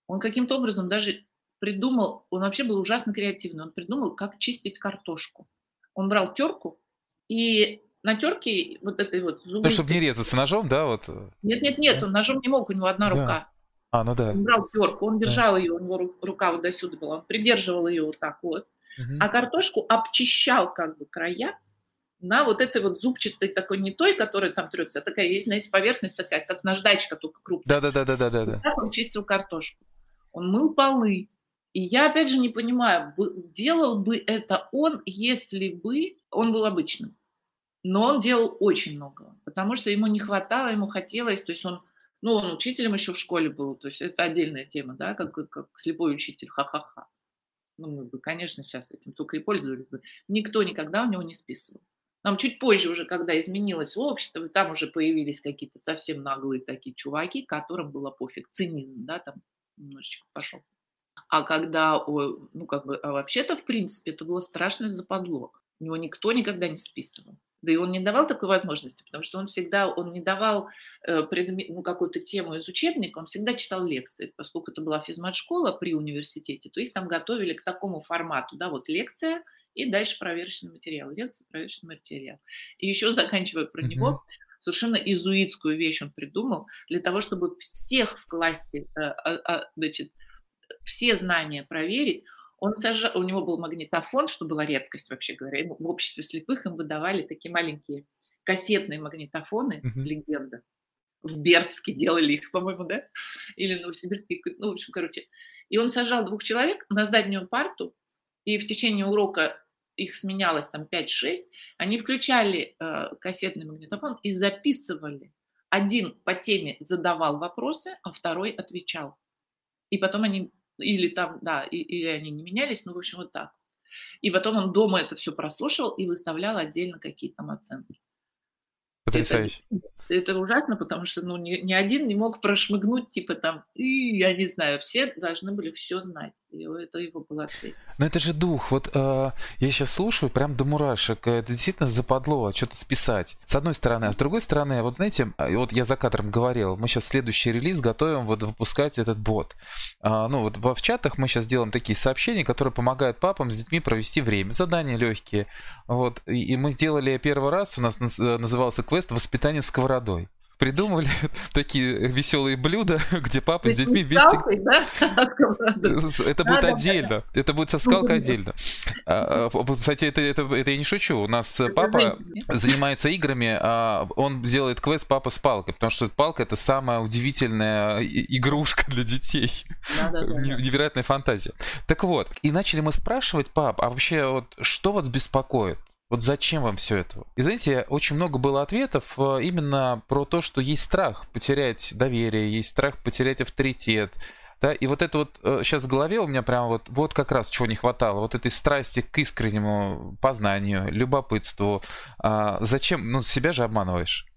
Он каким-то образом даже придумал, он вообще был ужасно креативный, он придумал, как чистить картошку. Он брал терку и на терке вот этой вот зубы... Ну, чтобы не резаться ножом, да? Вот. Нет, нет, нет, он ножом не мог, у него одна да. рука. А, ну да. Он брал терку, он держал да. ее, у него рука вот до сюда была, он придерживал ее вот так вот, угу. а картошку обчищал как бы края, на вот этой вот зубчатой такой, не той, которая там трется, а такая есть, знаете, поверхность такая, как наждачка, только крупная. Да-да-да-да-да. да. Так он чистил картошку. Он мыл полы. И я, опять же, не понимаю, делал бы это он, если бы он был обычным. Но он делал очень много, потому что ему не хватало, ему хотелось, то есть он, ну, он учителем еще в школе был, то есть это отдельная тема, да, как, как слепой учитель, ха-ха-ха. Ну, мы бы, конечно, сейчас этим только и пользовались бы. Никто никогда у него не списывал. Нам чуть позже уже, когда изменилось общество, там уже появились какие-то совсем наглые такие чуваки, которым было пофиг, цинизм, да, там немножечко пошел. А когда, ну, как бы, а вообще-то, в принципе, это было страшное западло. У него никто никогда не списывал. Да и он не давал такой возможности, потому что он всегда, он не давал э, предмет, ну, какую-то тему из учебника, он всегда читал лекции. Поскольку это была физмат-школа при университете, то их там готовили к такому формату, да, вот лекция – и дальше проверочный материал, лекция, проверочный материал. И еще заканчивая про mm-hmm. него, совершенно изуитскую вещь он придумал для того, чтобы всех в классе, э, а, а, значит, все знания проверить. Он сажал, у него был магнитофон, что была редкость вообще говоря. В обществе слепых им выдавали такие маленькие кассетные магнитофоны, mm-hmm. легенда. В Бердске делали их, по-моему, да? Или Новосибирске, ну, в общем, короче. И он сажал двух человек на заднюю парту, и в течение урока их сменялось там 5-6, они включали э, кассетный магнитофон и записывали. Один по теме задавал вопросы, а второй отвечал. И потом они, или там, да, и, или они не менялись, ну, в общем, вот так. И потом он дома это все прослушивал и выставлял отдельно какие там оценки. Потрясающе. Это, это ужасно, потому что ну, ни, ни один не мог прошмыгнуть, типа там, и, я не знаю, все должны были все знать. И это его была цель. Но это же дух. Вот э, я сейчас слушаю, прям до мурашек. Это действительно западло что-то списать. С одной стороны. А с другой стороны, вот знаете, а, вот я за кадром говорил, мы сейчас следующий релиз готовим вот выпускать этот бот. А, ну вот в чатах мы сейчас делаем такие сообщения, которые помогают папам с детьми провести время. Задания легкие. Вот. И, и мы сделали первый раз, у нас назывался квест «Воспитание сковородки» бородой придумали [LAUGHS] такие веселые блюда, [LAUGHS] где папа с детьми вместе... [LAUGHS] Это будет отдельно. Это будет со скалкой отдельно. А, а, кстати, это, это, это я не шучу. У нас папа занимается играми, а он делает квест папа с палкой, потому что палка это самая удивительная игрушка для детей. Невероятная фантазия. Так вот, и начали мы спрашивать, пап, а вообще вот что вас беспокоит? Вот зачем вам все это? И знаете, очень много было ответов э, именно про то, что есть страх потерять доверие, есть страх потерять авторитет. Да, и вот это вот сейчас э, в голове у меня прямо вот, вот как раз чего не хватало, вот этой страсти к искреннему познанию, любопытству. А, зачем? Ну, себя же обманываешь.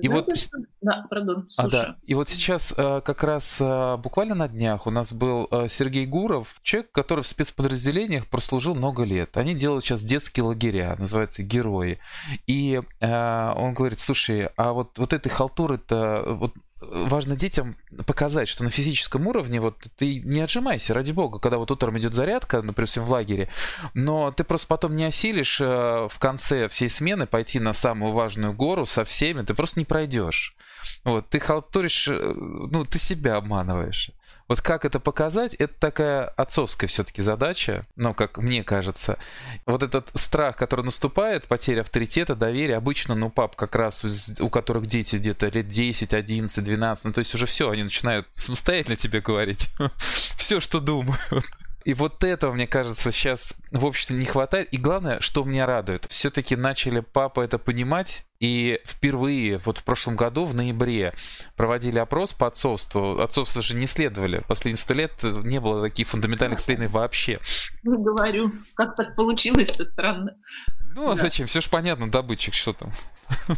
И вот... Что... Да, пардон, а, да. И вот сейчас э, как раз э, буквально на днях у нас был э, Сергей Гуров, человек, который в спецподразделениях прослужил много лет. Они делают сейчас детские лагеря, называются «Герои». И он говорит, слушай, а вот, вот этой халтуры-то, вот важно детям показать, что на физическом уровне вот ты не отжимайся, ради бога, когда вот утром идет зарядка, например, в лагере, но ты просто потом не осилишь э, в конце всей смены пойти на самую важную гору со всеми, ты просто не пройдешь. Вот, ты халтуришь, э, ну, ты себя обманываешь. Вот как это показать, это такая отцовская все-таки задача, ну, как мне кажется. Вот этот страх, который наступает, потеря авторитета, доверия, обычно, ну, пап как раз, у которых дети где-то лет 10, 11, 12, ну, то есть уже все, они начинают самостоятельно тебе говорить [LAUGHS] все, что думают. И вот этого, мне кажется, сейчас в обществе не хватает. И главное, что меня радует, все-таки начали папа это понимать. И впервые, вот в прошлом году, в ноябре, проводили опрос по отцовству. Отцовство же не исследовали. Последние сто лет не было таких фундаментальных исследований вообще. Ну, говорю, как так получилось-то странно. Ну, а да. зачем? Все же понятно, добытчик, что там. [LAUGHS]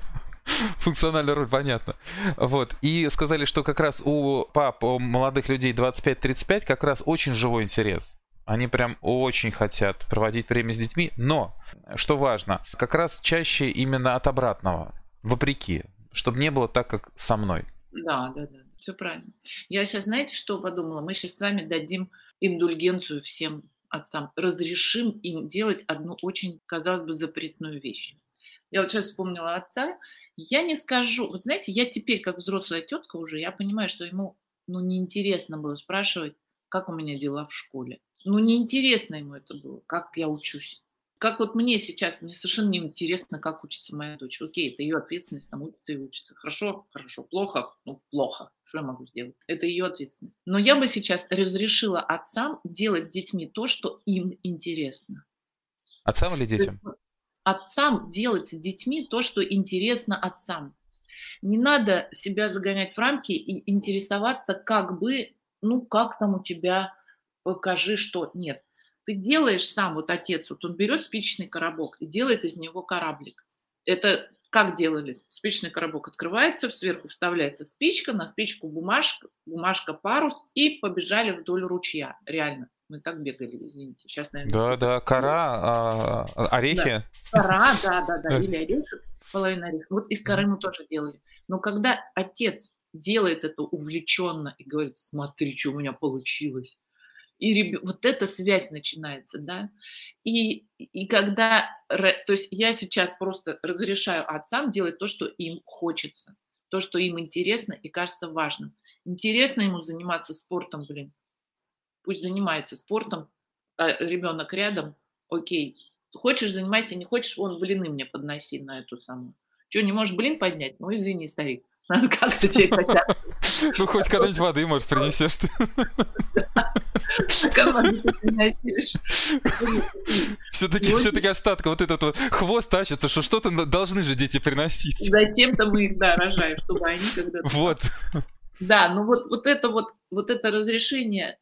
[LAUGHS] функциональная роль, понятно. Вот. И сказали, что как раз у пап, у молодых людей 25-35 как раз очень живой интерес. Они прям очень хотят проводить время с детьми, но, что важно, как раз чаще именно от обратного, вопреки, чтобы не было так, как со мной. Да, да, да, все правильно. Я сейчас, знаете, что подумала? Мы сейчас с вами дадим индульгенцию всем отцам, разрешим им делать одну очень, казалось бы, запретную вещь. Я вот сейчас вспомнила отца, я не скажу, вот знаете, я теперь как взрослая тетка уже, я понимаю, что ему ну, неинтересно было спрашивать, как у меня дела в школе. Ну, неинтересно ему это было, как я учусь. Как вот мне сейчас, мне совершенно неинтересно, как учится моя дочь. Окей, это ее ответственность, там учится и учится. Хорошо, хорошо, плохо, ну, плохо. Что я могу сделать? Это ее ответственность. Но я бы сейчас разрешила отцам делать с детьми то, что им интересно. Отцам или детям? Отцам делать с детьми то, что интересно отцам. Не надо себя загонять в рамки и интересоваться, как бы, ну, как там у тебя, покажи, что. Нет. Ты делаешь сам, вот отец, вот он берет спичечный коробок и делает из него кораблик. Это как делали? Спичный коробок открывается, сверху вставляется спичка, на спичку бумажка, бумажка парус, и побежали вдоль ручья. Реально. Мы так бегали, извините. Сейчас, наверное... Да, да, кора, а, а, орехи. Да. Кора, да, да, да, или орешек, половина ореха. Вот из коры мы тоже делали. Но когда отец делает это увлеченно и говорит, смотри, что у меня получилось, и реб... вот эта связь начинается, да, и, и когда, то есть я сейчас просто разрешаю отцам делать то, что им хочется, то, что им интересно и кажется важным. Интересно ему заниматься спортом, блин, пусть занимается спортом, а ребенок рядом, окей. Хочешь, занимайся, не хочешь, вон блины мне подноси на эту самую. Что, не можешь блин поднять? Ну, извини, старик. [LAUGHS] Надо как-то тебе хотят. [LAUGHS] Ну, хоть когда-нибудь воды, может, принесешь ты. Все-таки, все-таки остатка вот этот вот хвост тащится, что что-то должны же дети приносить. Зачем-то мы их, да, рожаем, чтобы они когда-то... Вот. Да, ну вот, вот это вот, вот это разрешение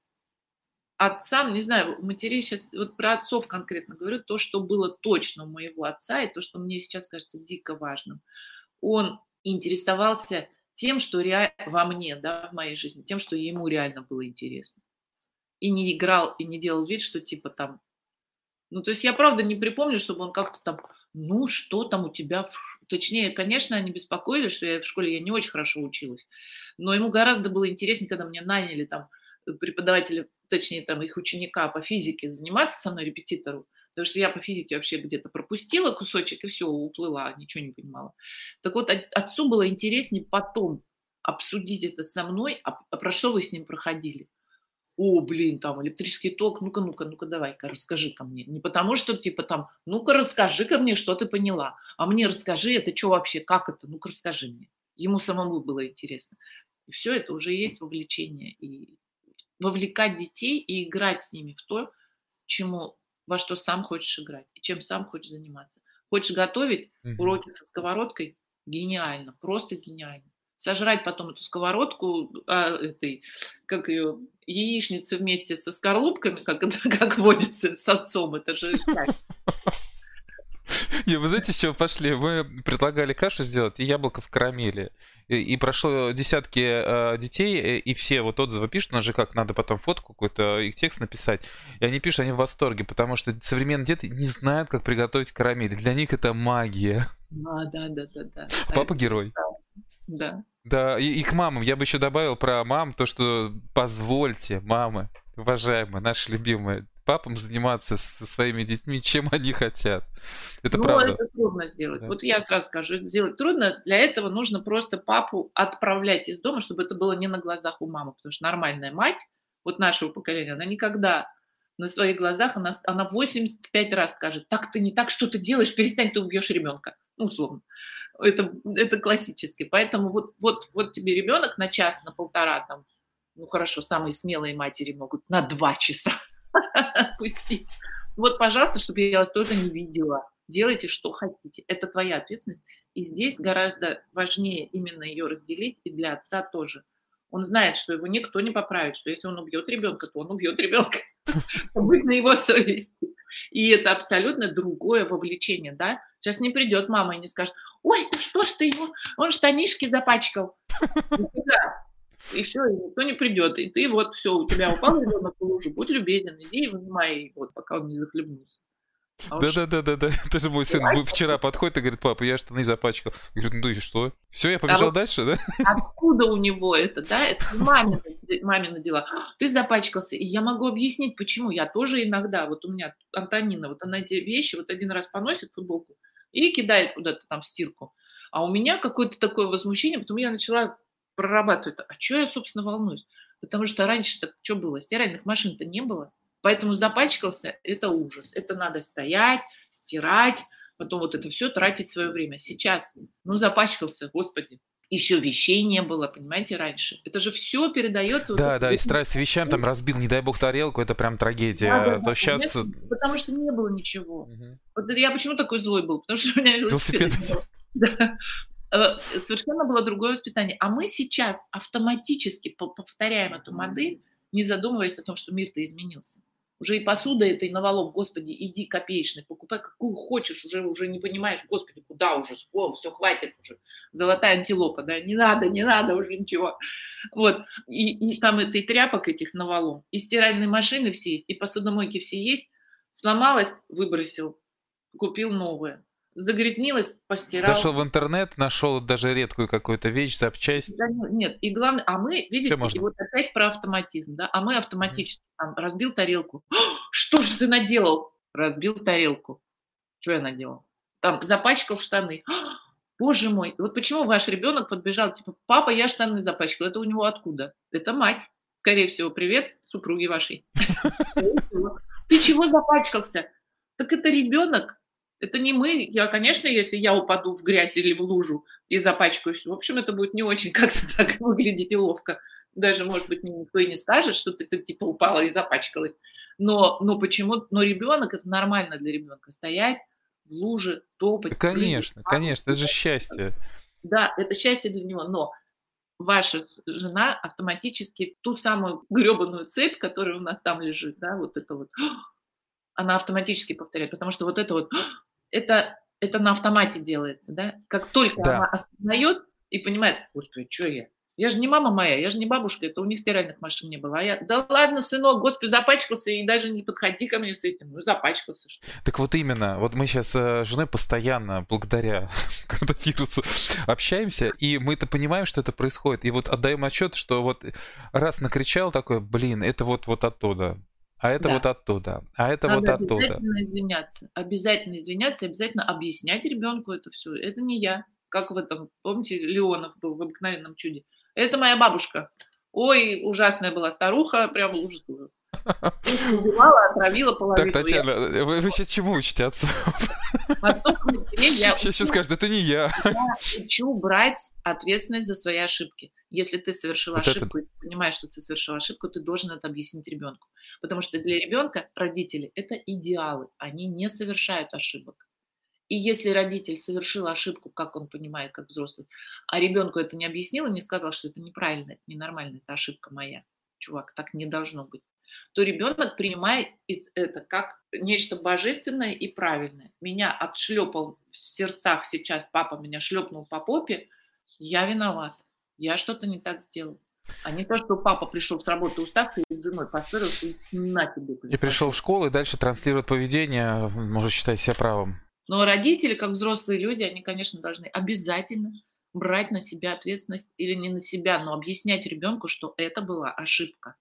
отцам, не знаю, матерей сейчас, вот про отцов конкретно говорю, то, что было точно у моего отца, и то, что мне сейчас кажется дико важным. Он интересовался тем, что реально во мне, да, в моей жизни, тем, что ему реально было интересно. И не играл, и не делал вид, что типа там... Ну, то есть я правда не припомню, чтобы он как-то там, ну, что там у тебя... В... Точнее, конечно, они беспокоились, что я в школе я не очень хорошо училась, но ему гораздо было интереснее, когда меня наняли там преподаватели точнее, там, их ученика по физике заниматься со мной, репетитору, потому что я по физике вообще где-то пропустила кусочек и все, уплыла, ничего не понимала. Так вот, отцу было интереснее потом обсудить это со мной, а, а про что вы с ним проходили? О, блин, там электрический ток, ну-ка, ну-ка, ну-ка, давай-ка, расскажи ко мне. Не потому что, типа, там, ну-ка, расскажи ко мне, что ты поняла. А мне расскажи, это что вообще, как это, ну-ка, расскажи мне. Ему самому было интересно. И все это уже есть вовлечение. И вовлекать детей и играть с ними в то, чему, во что сам хочешь играть и чем сам хочешь заниматься. Хочешь готовить угу. уроки со сковородкой? Гениально, просто гениально. Сожрать потом эту сковородку, а, этой, как ее, яичницы вместе со скорлупками, как, [LAUGHS] как водится с отцом, это же [LAUGHS] Не, вы знаете, с чего пошли? Мы предлагали кашу сделать и яблоко в карамели. И, и прошло десятки э, детей, э, и все вот отзывы пишут, на же как надо потом фотку какой-то и текст написать. И они пишут, они в восторге, потому что современные дети не знают, как приготовить карамель. Для них это магия. А, да, да, да, да. Папа герой. Да. да. Да, и, и к мамам. Я бы еще добавил про мам, то, что позвольте, мамы, уважаемые, наши любимые, папам заниматься со своими детьми, чем они хотят. Это ну, правда. это трудно сделать. Да. Вот я сразу скажу, это сделать трудно. Для этого нужно просто папу отправлять из дома, чтобы это было не на глазах у мамы. Потому что нормальная мать, вот нашего поколения, она никогда на своих глазах, она, она 85 раз скажет, так ты не так, что ты делаешь, перестань, ты убьешь ребенка. Ну, условно. Это, это классически. Поэтому вот, вот, вот тебе ребенок на час, на полтора, там, ну хорошо, самые смелые матери могут на два часа [LAUGHS] отпустить. Вот, пожалуйста, чтобы я вас тоже не видела. Делайте, что хотите. Это твоя ответственность. И здесь гораздо важнее именно ее разделить, и для отца тоже. Он знает, что его никто не поправит, что если он убьет ребенка, то он убьет ребенка. [LAUGHS] Быть на его совести. И это абсолютно другое вовлечение, да? Сейчас не придет мама и не скажет, ой, ты что ж ты его, он штанишки запачкал. [LAUGHS] И все, и никто не придет. И ты вот все, у тебя упал ребенок в лужу, будь любезен, иди и вынимай его, пока он не захлебнулся. А да, да, да, да, да. Тоже мой сын вчера подходит и говорит, папа, я штаны запачкал. Я говорю, ну и что? Все, я побежал а дальше, да? [LAUGHS] Откуда у него это, да? Это мамины, мамины дела. Ты запачкался, и я могу объяснить, почему. Я тоже иногда, вот у меня Антонина, вот она эти вещи вот один раз поносит футболку и кидает куда-то там в стирку. А у меня какое-то такое возмущение, потом я начала прорабатывать. А что я, собственно, волнуюсь? Потому что раньше-то что было? Стиральных машин-то не было. Поэтому запачкался – это ужас. Это надо стоять, стирать, потом вот это все тратить свое время. Сейчас, ну, запачкался, господи, еще вещей не было, понимаете, раньше. Это же все передается. Да, вот да, и страсть вещам там разбил, не дай бог, тарелку, это прям трагедия. Да, да, а То да, сейчас... Потому что не было ничего. Угу. Вот я почему такой злой был? Потому что у меня велосипед. велосипед. Да. Э, совершенно было другое воспитание. А мы сейчас автоматически повторяем эту модель, не задумываясь о том, что мир-то изменился. Уже и посуда этой навалом, господи, иди копеечный, покупай какую хочешь, уже, уже не понимаешь, господи, куда уже, О, все, хватит уже, золотая антилопа, да, не надо, не надо уже ничего. Вот, и, и там этой тряпок этих навалом, и стиральные машины все есть, и посудомойки все есть, сломалась, выбросил, купил новое загрязнилась, постирал. Зашел в интернет, нашел даже редкую какую-то вещь, запчасть. Да, нет, и главное, а мы, видите, и вот опять про автоматизм, да, а мы автоматически там, разбил тарелку. Что же ты наделал? Разбил тарелку. Что я наделал? Там запачкал штаны. Боже мой, вот почему ваш ребенок подбежал, типа, папа, я штаны запачкал. Это у него откуда? Это мать. Скорее всего, привет супруге вашей. [LAUGHS] Ты чего запачкался? Так это ребенок, это не мы. Я, конечно, если я упаду в грязь или в лужу и запачкаюсь, в общем, это будет не очень [LAUGHS] как-то так выглядеть и ловко. Даже, может быть, никто и не скажет, что ты, ты типа упала и запачкалась. Но, но почему? Но ребенок это нормально для ребенка стоять в луже, топать. Конечно, прыгать, конечно, это же счастье. Да, это счастье для него. Но ваша жена автоматически ту самую гребаную цепь, которая у нас там лежит, да, вот это вот, [GASPS] она автоматически повторяет, потому что вот это вот это, это на автомате делается, да? Как только да. она осознает и понимает, господи, что я? Я же не мама моя, я же не бабушка, это у них стиральных машин не было. А я, да ладно, сынок, господи, запачкался, и даже не подходи ко мне с этим. Ну, запачкался, что Так вот именно, вот мы сейчас с женой постоянно, благодаря [LAUGHS] коронавирусу, общаемся, и мы-то понимаем, что это происходит. И вот отдаем отчет, что вот раз накричал такой, блин, это вот, вот оттуда а это да. вот оттуда, а это Надо вот оттуда. Обязательно извиняться, обязательно извиняться, обязательно объяснять ребенку это все. Это не я, как в этом, помните, Леонов был в обыкновенном чуде. Это моя бабушка. Ой, ужасная была старуха, прям ужас был. Убивала, отравила половину. Так, Татьяна, я... вы, вы сейчас чему учите отцов? я сейчас, сейчас скажут, это не я. Я учу брать ответственность за свои ошибки. Если ты совершил вот ошибку, это... и ты понимаешь, что ты совершил ошибку, ты должен это объяснить ребенку. Потому что для ребенка родители – это идеалы, они не совершают ошибок. И если родитель совершил ошибку, как он понимает, как взрослый, а ребенку это не объяснил и не сказал, что это неправильно, это ненормально, это ошибка моя, чувак, так не должно быть, то ребенок принимает это как нечто божественное и правильное. Меня отшлепал в сердцах сейчас, папа меня шлепнул по попе, я виноват, я что-то не так сделал. А не то, что папа пришел с работы уставший и с женой поссорился, и на тебе. И пришел в школу и дальше транслирует поведение, может считать себя правым. Но родители, как взрослые люди, они, конечно, должны обязательно брать на себя ответственность или не на себя, но объяснять ребенку, что это была ошибка.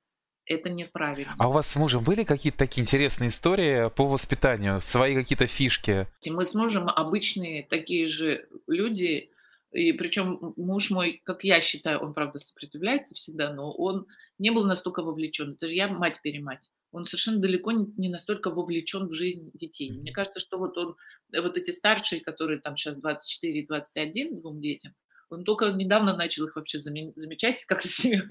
Это неправильно. А у вас с мужем были какие-то такие интересные истории по воспитанию, свои какие-то фишки? Мы с мужем обычные такие же люди, и причем муж мой, как я считаю, он, правда, сопротивляется всегда, но он не был настолько вовлечен. Это же я мать-перемать. Он совершенно далеко не настолько вовлечен в жизнь детей. Мне кажется, что вот он, вот эти старшие, которые там сейчас 24 и 21 двум детям, он только недавно начал их вообще замечать, как-то с ними,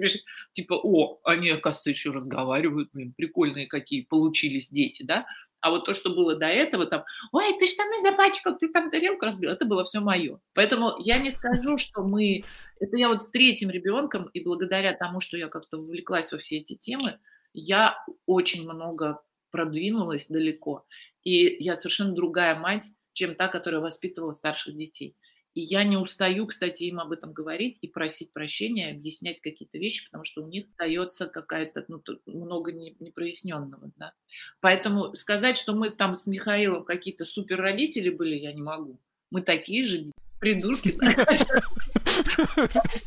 типа, о, они, оказывается, еще разговаривают, блин, прикольные какие получились дети, да? А вот то, что было до этого, там, ой, ты штаны запачкал, ты там тарелку разбил, это было все мое. Поэтому я не скажу, что мы... Это я вот с третьим ребенком, и благодаря тому, что я как-то вовлеклась во все эти темы, я очень много продвинулась далеко. И я совершенно другая мать, чем та, которая воспитывала старших детей. И я не устаю, кстати, им об этом говорить и просить прощения, объяснять какие-то вещи, потому что у них остается какая-то, ну, много непроясненного, да. Поэтому сказать, что мы там с Михаилом какие-то супер родители были, я не могу. Мы такие же придурки.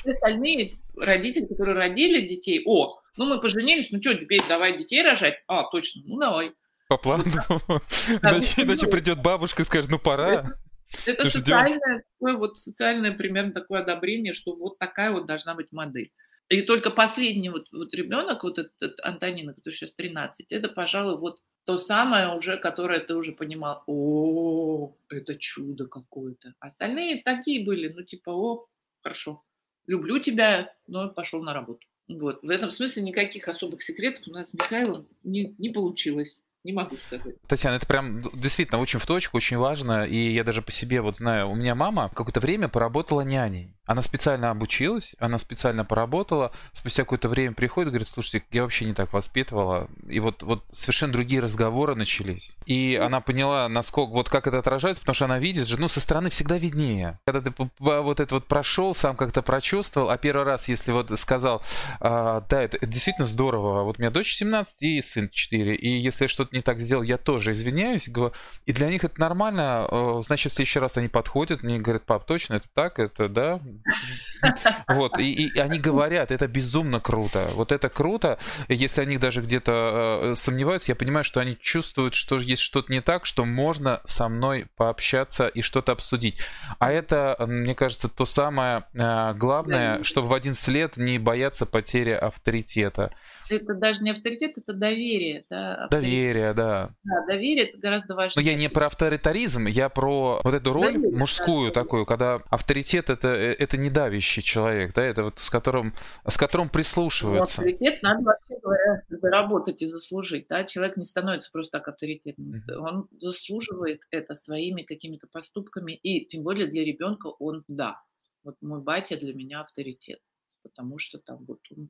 Остальные родители, которые родили детей, о, ну мы поженились, ну что, теперь давай детей рожать? А, точно, ну давай. По плану. Иначе придет бабушка и скажет, ну пора. Это социальное, такое вот социальное примерно такое одобрение, что вот такая вот должна быть модель. И только последний вот, вот ребенок, вот этот Антонина, который сейчас 13, это, пожалуй, вот то самое уже, которое ты уже понимал, о, это чудо какое-то. Остальные такие были, ну типа, о, хорошо, люблю тебя, но пошел на работу. Вот. В этом смысле никаких особых секретов у нас с Михаилом не, не получилось. Не могу сказать. Татьяна, это прям действительно очень в точку, очень важно. И я даже по себе вот знаю, у меня мама какое-то время поработала няней. Она специально обучилась, она специально поработала, спустя какое-то время приходит и говорит, слушайте, я вообще не так воспитывала. И вот, вот совершенно другие разговоры начались. И она поняла, насколько, вот как это отражается, потому что она видит же, ну, со стороны всегда виднее. Когда ты вот это вот прошел, сам как-то прочувствовал, а первый раз, если вот сказал, а, да, это, это действительно здорово, вот у меня дочь 17 и сын 4, и если что-то не так сделал, я тоже извиняюсь, и для них это нормально, э, значит, в следующий раз они подходят, мне говорят, пап, точно, это так, это да, вот, и, и они говорят, это безумно круто. Вот это круто. Если они даже где-то э, сомневаются, я понимаю, что они чувствуют, что есть что-то не так, что можно со мной пообщаться и что-то обсудить. А это, мне кажется, то самое э, главное, чтобы в 11 лет не бояться потери авторитета это даже не авторитет, это доверие. Да, Доверие, да. Да, доверие это гораздо важнее. Но я не про авторитаризм, я про вот эту роль доверие, мужскую да. такую, когда авторитет это, э, это не давящий человек, да, это вот с которым, с которым прислушиваются. Ну, авторитет надо вообще говоря заработать и заслужить, да, человек не становится просто так авторитетным, mm-hmm. он заслуживает это своими какими-то поступками, и тем более для ребенка он, да, вот мой батя для меня авторитет, потому что там вот он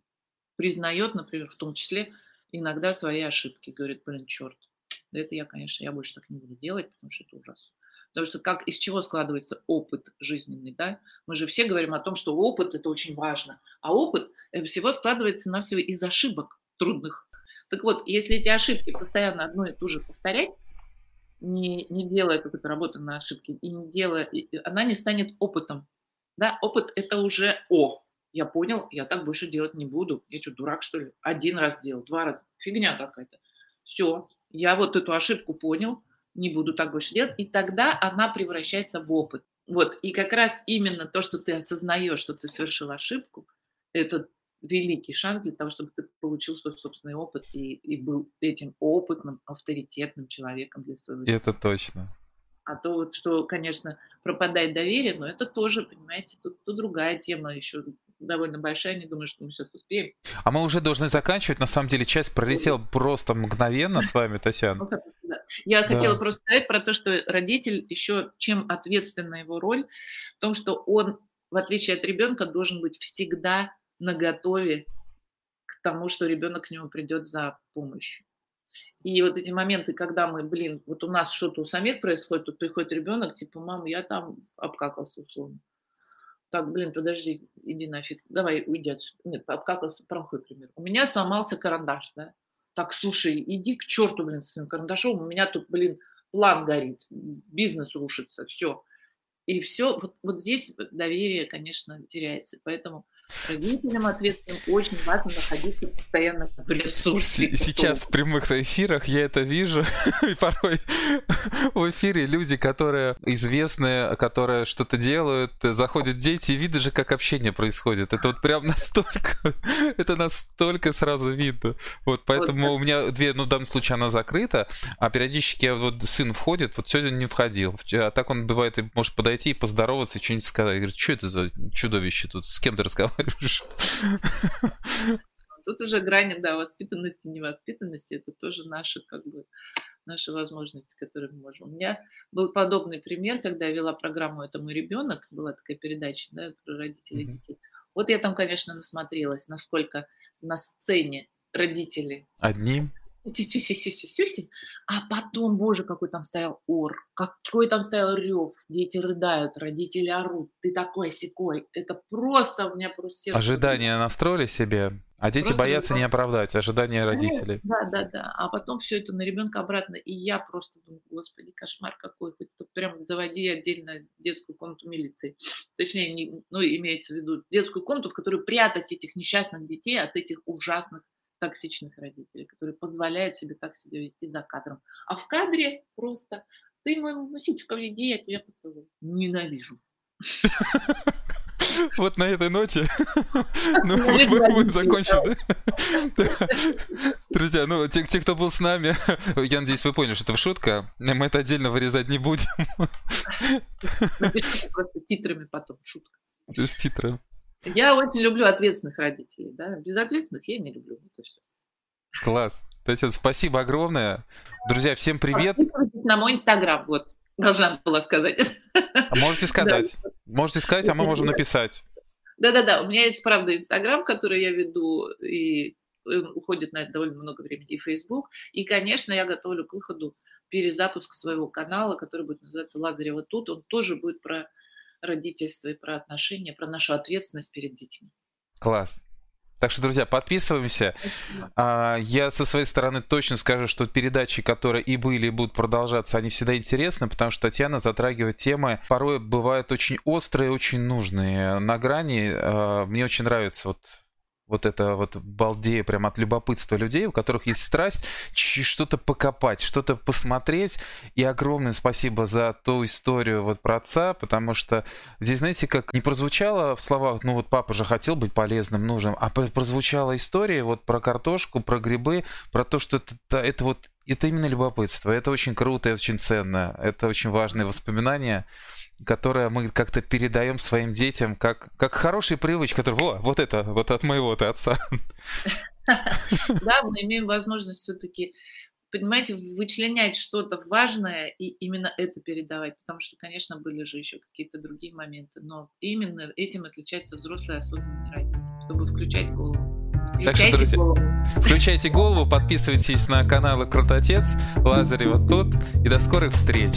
признает, например, в том числе иногда свои ошибки. Говорит, блин, черт, это я, конечно, я больше так не буду делать, потому что это ужасно. Потому что как, из чего складывается опыт жизненный, да? Мы же все говорим о том, что опыт – это очень важно. А опыт э, всего складывается на все из ошибок трудных. Так вот, если эти ошибки постоянно одно и то же повторять, не, не делая какой-то работы на ошибке, и не делая, и она не станет опытом. Да? Опыт – это уже «о», я понял, я так больше делать не буду. Я что, дурак, что ли? Один раз сделал, два раза. Фигня какая-то. Все, я вот эту ошибку понял, не буду так больше делать, и тогда она превращается в опыт. Вот, и как раз именно то, что ты осознаешь, что ты совершил ошибку, это великий шанс для того, чтобы ты получил свой собственный опыт и, и был этим опытным, авторитетным человеком для своего. Это точно. А то вот, что, конечно, пропадает доверие, но это тоже, понимаете, тут, тут другая тема еще довольно большая, не думаю, что мы сейчас успеем. А мы уже должны заканчивать. На самом деле часть пролетела просто мгновенно с вами, Татьяна. [LAUGHS] Я хотела просто сказать про то, что родитель еще чем ответственна его роль, в том, что он, в отличие от ребенка, должен быть всегда наготове к тому, что ребенок к нему придет за помощью. И вот эти моменты, когда мы, блин, вот у нас что-то у самих происходит, тут приходит ребенок, типа, мам, я там обкакался условно так, блин, подожди, иди нафиг, давай уйди отсюда. Нет, как плохой пример. У меня сломался карандаш, да. Так, слушай, иди к черту, блин, с своим карандашом, у меня тут, блин, план горит, бизнес рушится, все. И все, вот, вот здесь доверие, конечно, теряется. Поэтому Родителям ответственным очень важно находиться постоянно в ресурсе. Сейчас в прямых эфирах я это вижу. [LAUGHS] И порой в эфире люди, которые известные, которые что-то делают, заходят дети, и видно же, как общение происходит. Это вот прям [LAUGHS] настолько, это настолько сразу видно. Вот поэтому вот, у меня дверь, ну в данном случае она закрыта, а периодически вот сын входит, вот сегодня не входил. А так он бывает, может подойти и поздороваться, и что-нибудь сказать. Говорит, что это за чудовище тут, с кем ты разговариваешь? Говоришь. Тут уже грани, да, воспитанности, невоспитанности, это тоже наши, как бы, наши возможности, которые мы можем. У меня был подобный пример, когда я вела программу «Это мой ребенок», была такая передача, да, про родителей mm-hmm. детей. Вот я там, конечно, насмотрелась, насколько на сцене родители одни а потом, боже, какой там стоял ор, какой там стоял рев, дети рыдают, родители орут, ты такой секой, это просто у меня просто сердце. Ожидания настроили себе, а дети просто боятся не оправдать ожидания родителей. Да, да, да, а потом все это на ребенка обратно, и я просто думаю, господи, кошмар какой, хоть прям заводи отдельно детскую комнату милиции, точнее, не, ну, имеется в виду детскую комнату, в которую прятать этих несчастных детей от этих ужасных токсичных родителей, которые позволяют себе так себя вести за кадром. А в кадре просто ты мой мусичка, иди, я тебя поцелую. Ненавижу. [LAUGHS] Вот на этой ноте [LAUGHS] ну, мы, мы закончим, да? [LAUGHS] Друзья, ну, те, те, кто был с нами, я надеюсь, вы поняли, что это шутка. Мы это отдельно вырезать не будем. Напишите просто титрами потом, шутка. Без титры. Я очень люблю ответственных родителей, да. Безответственных я не люблю. Класс. Татьяна, спасибо огромное. Друзья, всем привет. На мой инстаграм, вот, должна была сказать. А можете сказать. Да. Можете сказать, а мы можем написать. Да-да-да, у меня есть, правда, инстаграм, который я веду, и уходит на это довольно много времени, и Facebook. И, конечно, я готовлю к выходу перезапуск своего канала, который будет называться «Лазарева тут». Он тоже будет про родительство и про отношения, про нашу ответственность перед детьми. Класс. Так что, друзья, подписываемся. А, я со своей стороны точно скажу, что передачи, которые и были, и будут продолжаться, они всегда интересны, потому что Татьяна затрагивает темы, порой бывают очень острые, очень нужные. На грани а, мне очень нравится вот вот это вот балдея прям от любопытства людей, у которых есть страсть что-то покопать, что-то посмотреть. И огромное спасибо за ту историю вот про отца, потому что здесь, знаете, как не прозвучало в словах, ну вот папа же хотел быть полезным, нужным, а прозвучала история вот про картошку, про грибы, про то, что это, это вот это именно любопытство. Это очень круто, это очень ценно, это очень важные воспоминания которое мы как-то передаем своим детям как, как хороший привычка, который, во, вот это, вот от моего-то отца. [LAUGHS] Да, мы имеем возможность все-таки, понимаете, вычленять что-то важное и именно это передавать, потому что, конечно, были же еще какие-то другие моменты, но именно этим отличается взрослый осознанный родитель, чтобы включать голову. Включайте так что, друзья, голову. включайте голову, подписывайтесь на каналы Крутотец, Лазарева тут, и до скорых встреч.